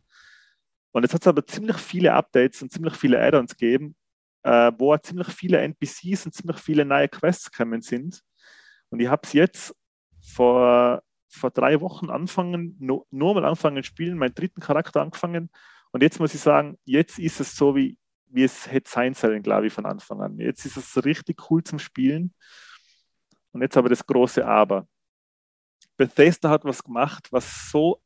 Und jetzt hat es aber ziemlich viele Updates und ziemlich viele Add-ons gegeben, äh, wo ziemlich viele NPCs und ziemlich viele neue Quests gekommen sind. Und ich habe es jetzt vor, vor drei Wochen anfangen, no, nur mal anfangen spielen, meinen dritten Charakter angefangen und jetzt muss ich sagen, jetzt ist es so, wie, wie es hätte sein sollen, glaube ich, von Anfang an. Jetzt ist es richtig cool zum Spielen. Und jetzt aber das große Aber. Bethesda hat was gemacht, was so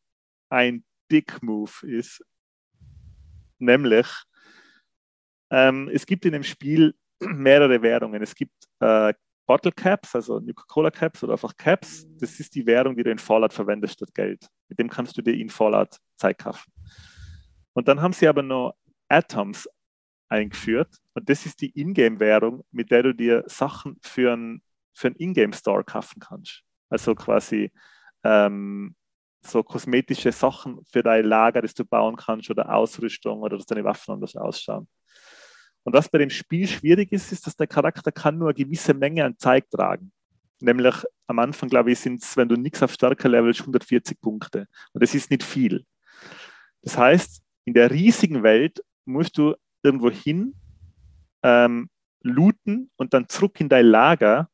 ein Dick-Move ist. Nämlich, ähm, es gibt in dem Spiel mehrere Währungen. Es gibt äh, Bottle Caps, also Coca-Cola Caps oder einfach Caps. Das ist die Währung, die du in Fallout verwendest statt Geld. Mit dem kannst du dir in Fallout Zeit kaufen. Und dann haben sie aber noch Atoms eingeführt. Und das ist die Ingame-Währung, mit der du dir Sachen für einen für Ingame-Store kaufen kannst. Also quasi ähm, so kosmetische Sachen für dein Lager, das du bauen kannst oder Ausrüstung oder dass deine Waffen anders ausschauen. Und was bei dem Spiel schwierig ist, ist, dass der Charakter kann nur eine gewisse Menge an Zeug tragen. Nämlich am Anfang, glaube ich, sind es, wenn du nichts auf starker Level 140 Punkte. Und das ist nicht viel. Das heißt, in der riesigen Welt musst du irgendwo hin ähm, looten und dann zurück in dein Lager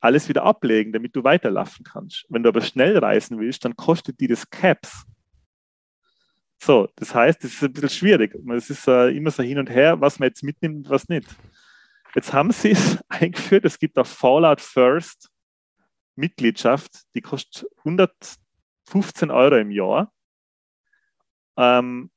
alles wieder ablegen, damit du weiterlaufen kannst. Wenn du aber schnell reisen willst, dann kostet dir das Caps. So, das heißt, es ist ein bisschen schwierig. Es ist äh, immer so hin und her, was man jetzt mitnimmt und was nicht. Jetzt haben sie es (laughs) eingeführt, es gibt auch Fallout First Mitgliedschaft, die kostet 115 Euro im Jahr. Ähm,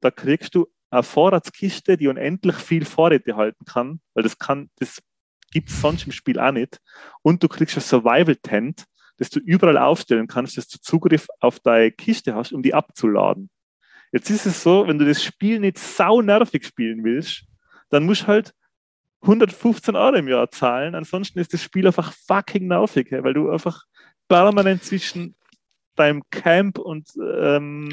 da kriegst du eine Vorratskiste, die unendlich viel Vorräte halten kann, weil das kann, das gibt es sonst im Spiel auch nicht. Und du kriegst ein Survival-Tent, das du überall aufstellen kannst, dass du Zugriff auf deine Kiste hast, um die abzuladen. Jetzt ist es so, wenn du das Spiel nicht sau nervig spielen willst, dann musst du halt 115 Euro im Jahr zahlen. Ansonsten ist das Spiel einfach fucking nervig, weil du einfach permanent zwischen beim Camp und ähm,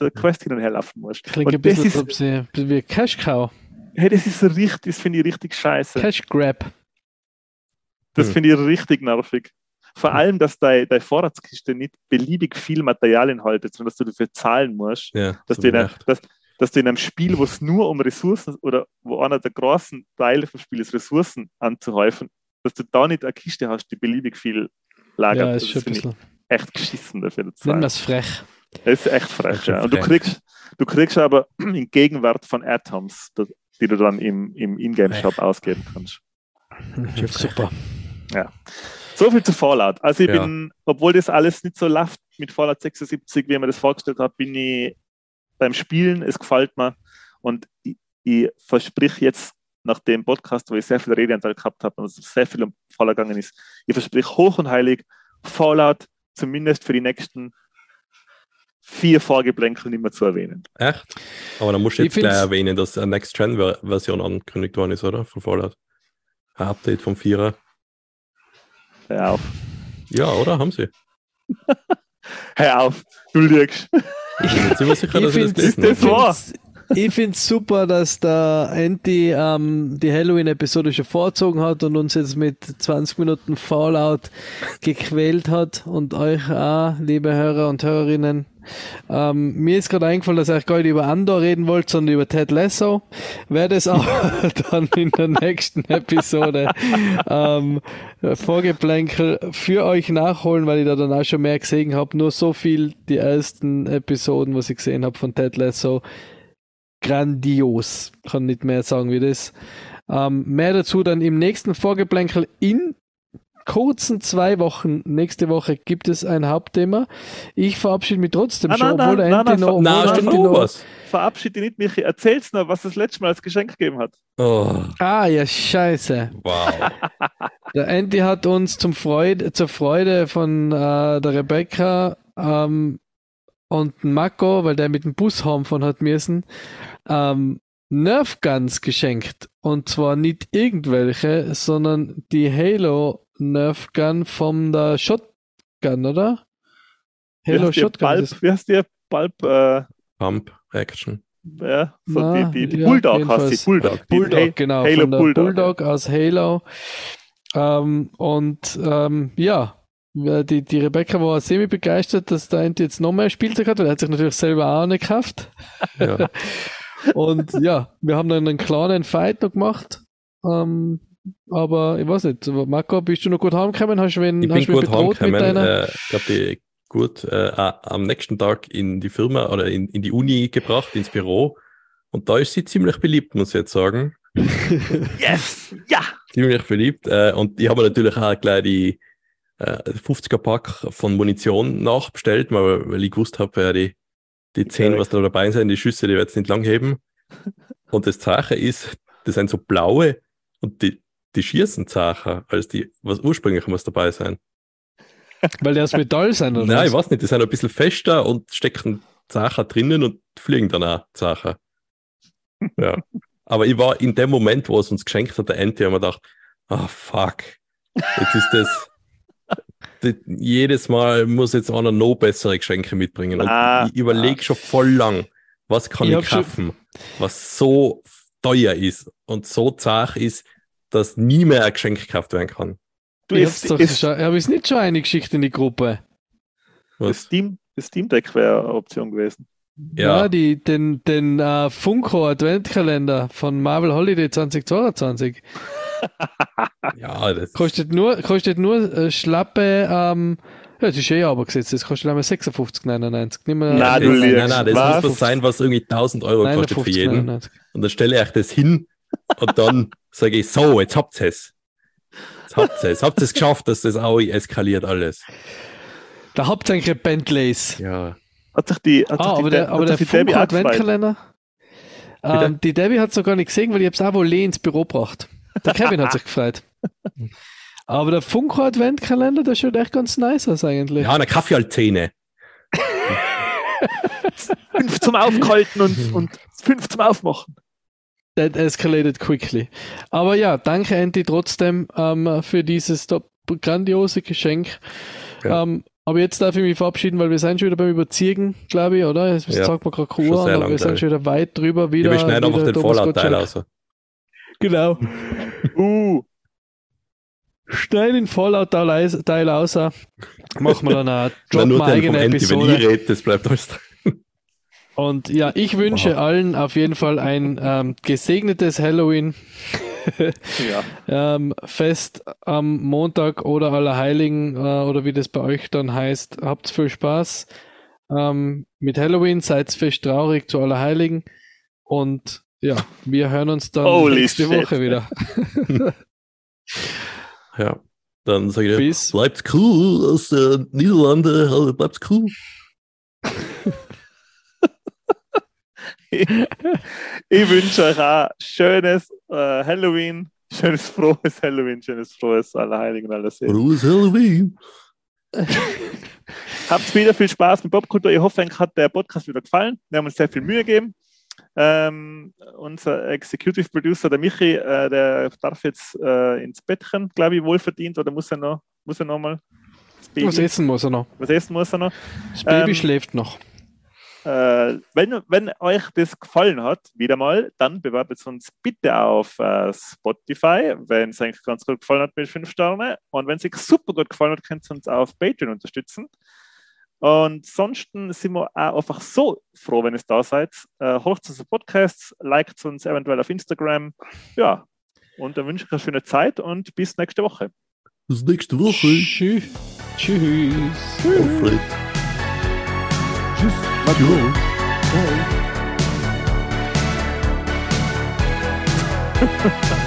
der Quest hin und her laufen musst. Klingt ein bisschen, ist, ob sie, wie Cash Cow. Hey, das ist richtig, das finde ich richtig scheiße. Cash Grab. Das hm. finde ich richtig nervig. Vor hm. allem, dass deine, deine Vorratskiste nicht beliebig viel Material enthaltet, sondern dass du dafür zahlen musst. Ja, dass, du in, dass, dass du in einem Spiel, wo es nur um Ressourcen oder wo einer der großen Teile vom Spiel ist, Ressourcen anzuhäufen, dass du da nicht eine Kiste hast, die beliebig viel lagert. Ja, ist schon ein bisschen echt geschissen dafür. Nennen wir es frech. Das ist echt frech, ja. Und du kriegst, du kriegst aber (clears throat) in Gegenwart von Atoms, die du dann im, im Ingame-Shop ausgeben kannst. (laughs) Super. Ja. So viel zu Fallout. Also ich ja. bin, obwohl das alles nicht so läuft mit Fallout 76, wie ich mir das vorgestellt habe, bin ich beim Spielen, es gefällt mir und ich, ich versprich jetzt nach dem Podcast, wo ich sehr viel Redeanteil gehabt habe und sehr viel um Fallout gegangen ist, ich versprich hoch und heilig, Fallout zumindest für die nächsten vier Vorgeplänkel nicht mehr zu erwähnen. Echt? Aber dann musst du jetzt gleich erwähnen, dass eine Next-Gen-Version angekündigt worden ist, oder? Von Fallout. Ein Update vom Vierer. Hör auf. Ja, oder? Haben sie. (laughs) Hör auf, du lügst. Ich bin mir sicher, dass ich das, das wahr. Ich finde es super, dass der Anti ähm, die Halloween-Episode schon vorzogen hat und uns jetzt mit 20 Minuten Fallout gequält hat und euch auch, liebe Hörer und Hörerinnen. Ähm, mir ist gerade eingefallen, dass ich gar nicht über Andor reden wollte, sondern über Ted Lasso. Werde es auch (laughs) dann in der nächsten Episode ähm, Vorgeplänkel für euch nachholen, weil ich da dann auch schon mehr gesehen habe. Nur so viel die ersten Episoden, was ich gesehen habe von Ted Lasso. Grandios. Kann nicht mehr sagen wie das. Ähm, mehr dazu dann im nächsten Vorgeplänkel in kurzen zwei Wochen, nächste Woche gibt es ein Hauptthema. Ich verabschiede mich trotzdem nein, schon, nein, obwohl nein, der nein, noch, nein, obwohl nein, Andy noch was. Verabschiede dich nicht, Michi. Erzähl's noch, was das letzte Mal als Geschenk gegeben hat. Oh, Ah, ja, scheiße. wow. (laughs) Der Andy hat uns zum Freude, zur Freude von äh, der Rebecca ähm, und Mako, weil der mit dem Bus heimfahren hat müssen, ähm, Nerf Guns geschenkt. Und zwar nicht irgendwelche, sondern die Halo Nerf Gun von der Shotgun, oder? Halo Shotgun. Bulb, wie heißt der Bulb? Äh, Pump Action. ja, so Na, die, die, die ja, Bulldog heißt jedenfalls. die. Bulldog. Die Bulldog, Ha- genau. Halo von der Bulldog. Bulldog aus Halo. Ähm, und ähm, ja, ja, die, die Rebecca war semi begeistert, dass der Andy jetzt noch mehr Spielzeug hat, weil er hat sich natürlich selber auch eine gekauft. Ja. (laughs) Und ja, wir haben dann einen kleinen Fight noch gemacht. Ähm, aber ich weiß nicht, Marco, bist du noch gut heimgekommen? Hast du wen, Ich bin hast mich gut heimgekommen. Äh, ich glaube, die gut äh, am nächsten Tag in die Firma oder in, in die Uni gebracht, ins Büro. Und da ist sie ziemlich beliebt, muss ich jetzt sagen. (laughs) Yes! Ja! Ziemlich beliebt. Äh, und ich habe natürlich auch gleich die äh, 50er-Pack von Munition nachbestellt, weil, weil ich gewusst habe, ja, die, die 10, Korrekt. was da dabei sind, die Schüsse, die wird es nicht lang heben. (laughs) Und das Zeichen ist, das sind so blaue und die, die schießen Zeichen, als die, was ursprünglich muss dabei sein. (laughs) Weil die aus Metall sind, oder? Nein, was? ich weiß nicht, die sind ein bisschen fester und stecken Zeichen drinnen und fliegen dann auch Zeichen. (laughs) Ja. Aber ich war in dem Moment, wo es uns geschenkt hat, der Ente, haben wir gedacht, ah fuck, jetzt ist das jedes Mal muss jetzt einer noch bessere Geschenke mitbringen. Und Ah, ich überlege schon voll lang, was kann Ich ich, kaufen, was so teuer ist und so zart ist, dass nie mehr ein Geschenk gekauft werden kann. Du, ich ist, schon, hab nicht schon eingeschickt in die Gruppe? das, Was? Steam, das Steam Deck wäre eine Option gewesen. Ja, Ja. die, den, den äh, Funko Adventkalender von Marvel Holiday 2022 (laughs) Ja, das kostet nur, kostet nur äh, schlappe, ähm, ja, das ist eh aber gesetzt, das kostet einmal 56,99. Nicht mehr Ja, du liegst. nein, nein, das Was? muss was sein, was irgendwie 1000 Euro kostet für jeden. 59,99. Und dann stelle ich das hin und dann (laughs) sage ich, so, jetzt habt ihr es. Jetzt habt ihr es. Habt ihr es geschafft, dass das auch eskaliert alles. Da habt ihr eigentlich Bentleys. Ja. Hat sich die, hat Ah, sich aber die, der, hat aber der sich die Debbie Funko. Adventkalender, ähm, die Debbie hat es noch gar nicht gesehen, weil ich hab's auch wohl ins Büro gebracht. Der Kevin hat sich gefreut. Aber der Funko Adventkalender, der schaut echt ganz nice aus eigentlich. Ja, eine Kaffee Zähne. Fünf zum Aufkalten und, und fünf zum Aufmachen. That escalated quickly. Aber ja, danke Andy trotzdem ähm, für dieses top grandiose Geschenk. Ja. Ähm, aber jetzt darf ich mich verabschieden, weil wir sind schon wieder beim Überziehen, glaube ich, oder? Jetzt Ja, sagt man gerade sehr aber lang, wir sind schon wieder weit drüber. Ja, Wieder, wir schneiden einfach den Fallout-Teil aus. Genau. Uh, Schneiden den Fallout-Teil aus. Machen wir dann den vom eigene Ende, wenn ich Episode. rede, das bleibt alles drin. Und ja, ich wünsche Wow. allen auf jeden Fall ein ähm, gesegnetes Halloween. (laughs) ja. ähm, Fest am Montag oder Allerheiligen äh, oder wie das bei euch dann heißt. Habt viel Spaß ähm, mit Halloween, seid fest traurig zu Allerheiligen und ja, wir hören uns dann Holy nächste shit. Woche wieder. (laughs) Ja. Dann sage ich, Bis. bleibt cool aus der Niederlande, also bleibt cool. Ich wünsche euch auch schönes äh, Halloween, schönes frohes Halloween, schönes frohes Allerheiligen und alles. Frohes Halloween. Habt wieder viel Spaß mit Popkultur. Ich hoffe, euch hat der Podcast wieder gefallen. Wir haben uns sehr viel Mühe gegeben. Ähm, unser Executive Producer, der Michi, äh, der darf jetzt äh, ins Bettchen, glaube ich, wohlverdient oder muss er noch, muss er noch mal Was essen muss er noch? was essen muss er noch? Das Baby Ähm, schläft noch. Äh, wenn, wenn euch das gefallen hat, wieder mal, dann bewertet uns bitte auf äh, Spotify, wenn es eigentlich ganz gut gefallen hat mit 5 Sterne. Und wenn es euch super gut gefallen hat, könnt ihr uns auf Patreon unterstützen. Und sonst sind wir auch einfach so froh, wenn ihr da seid. Äh, hört unsere Podcasts, liked uns eventuell auf Instagram. Ja, und dann wünsche ich euch eine schöne Zeit und bis nächste Woche. Bis nächste Woche. Tschüss. Tschüss. Alfred. Tschüss. Jo. Bye. (laughs)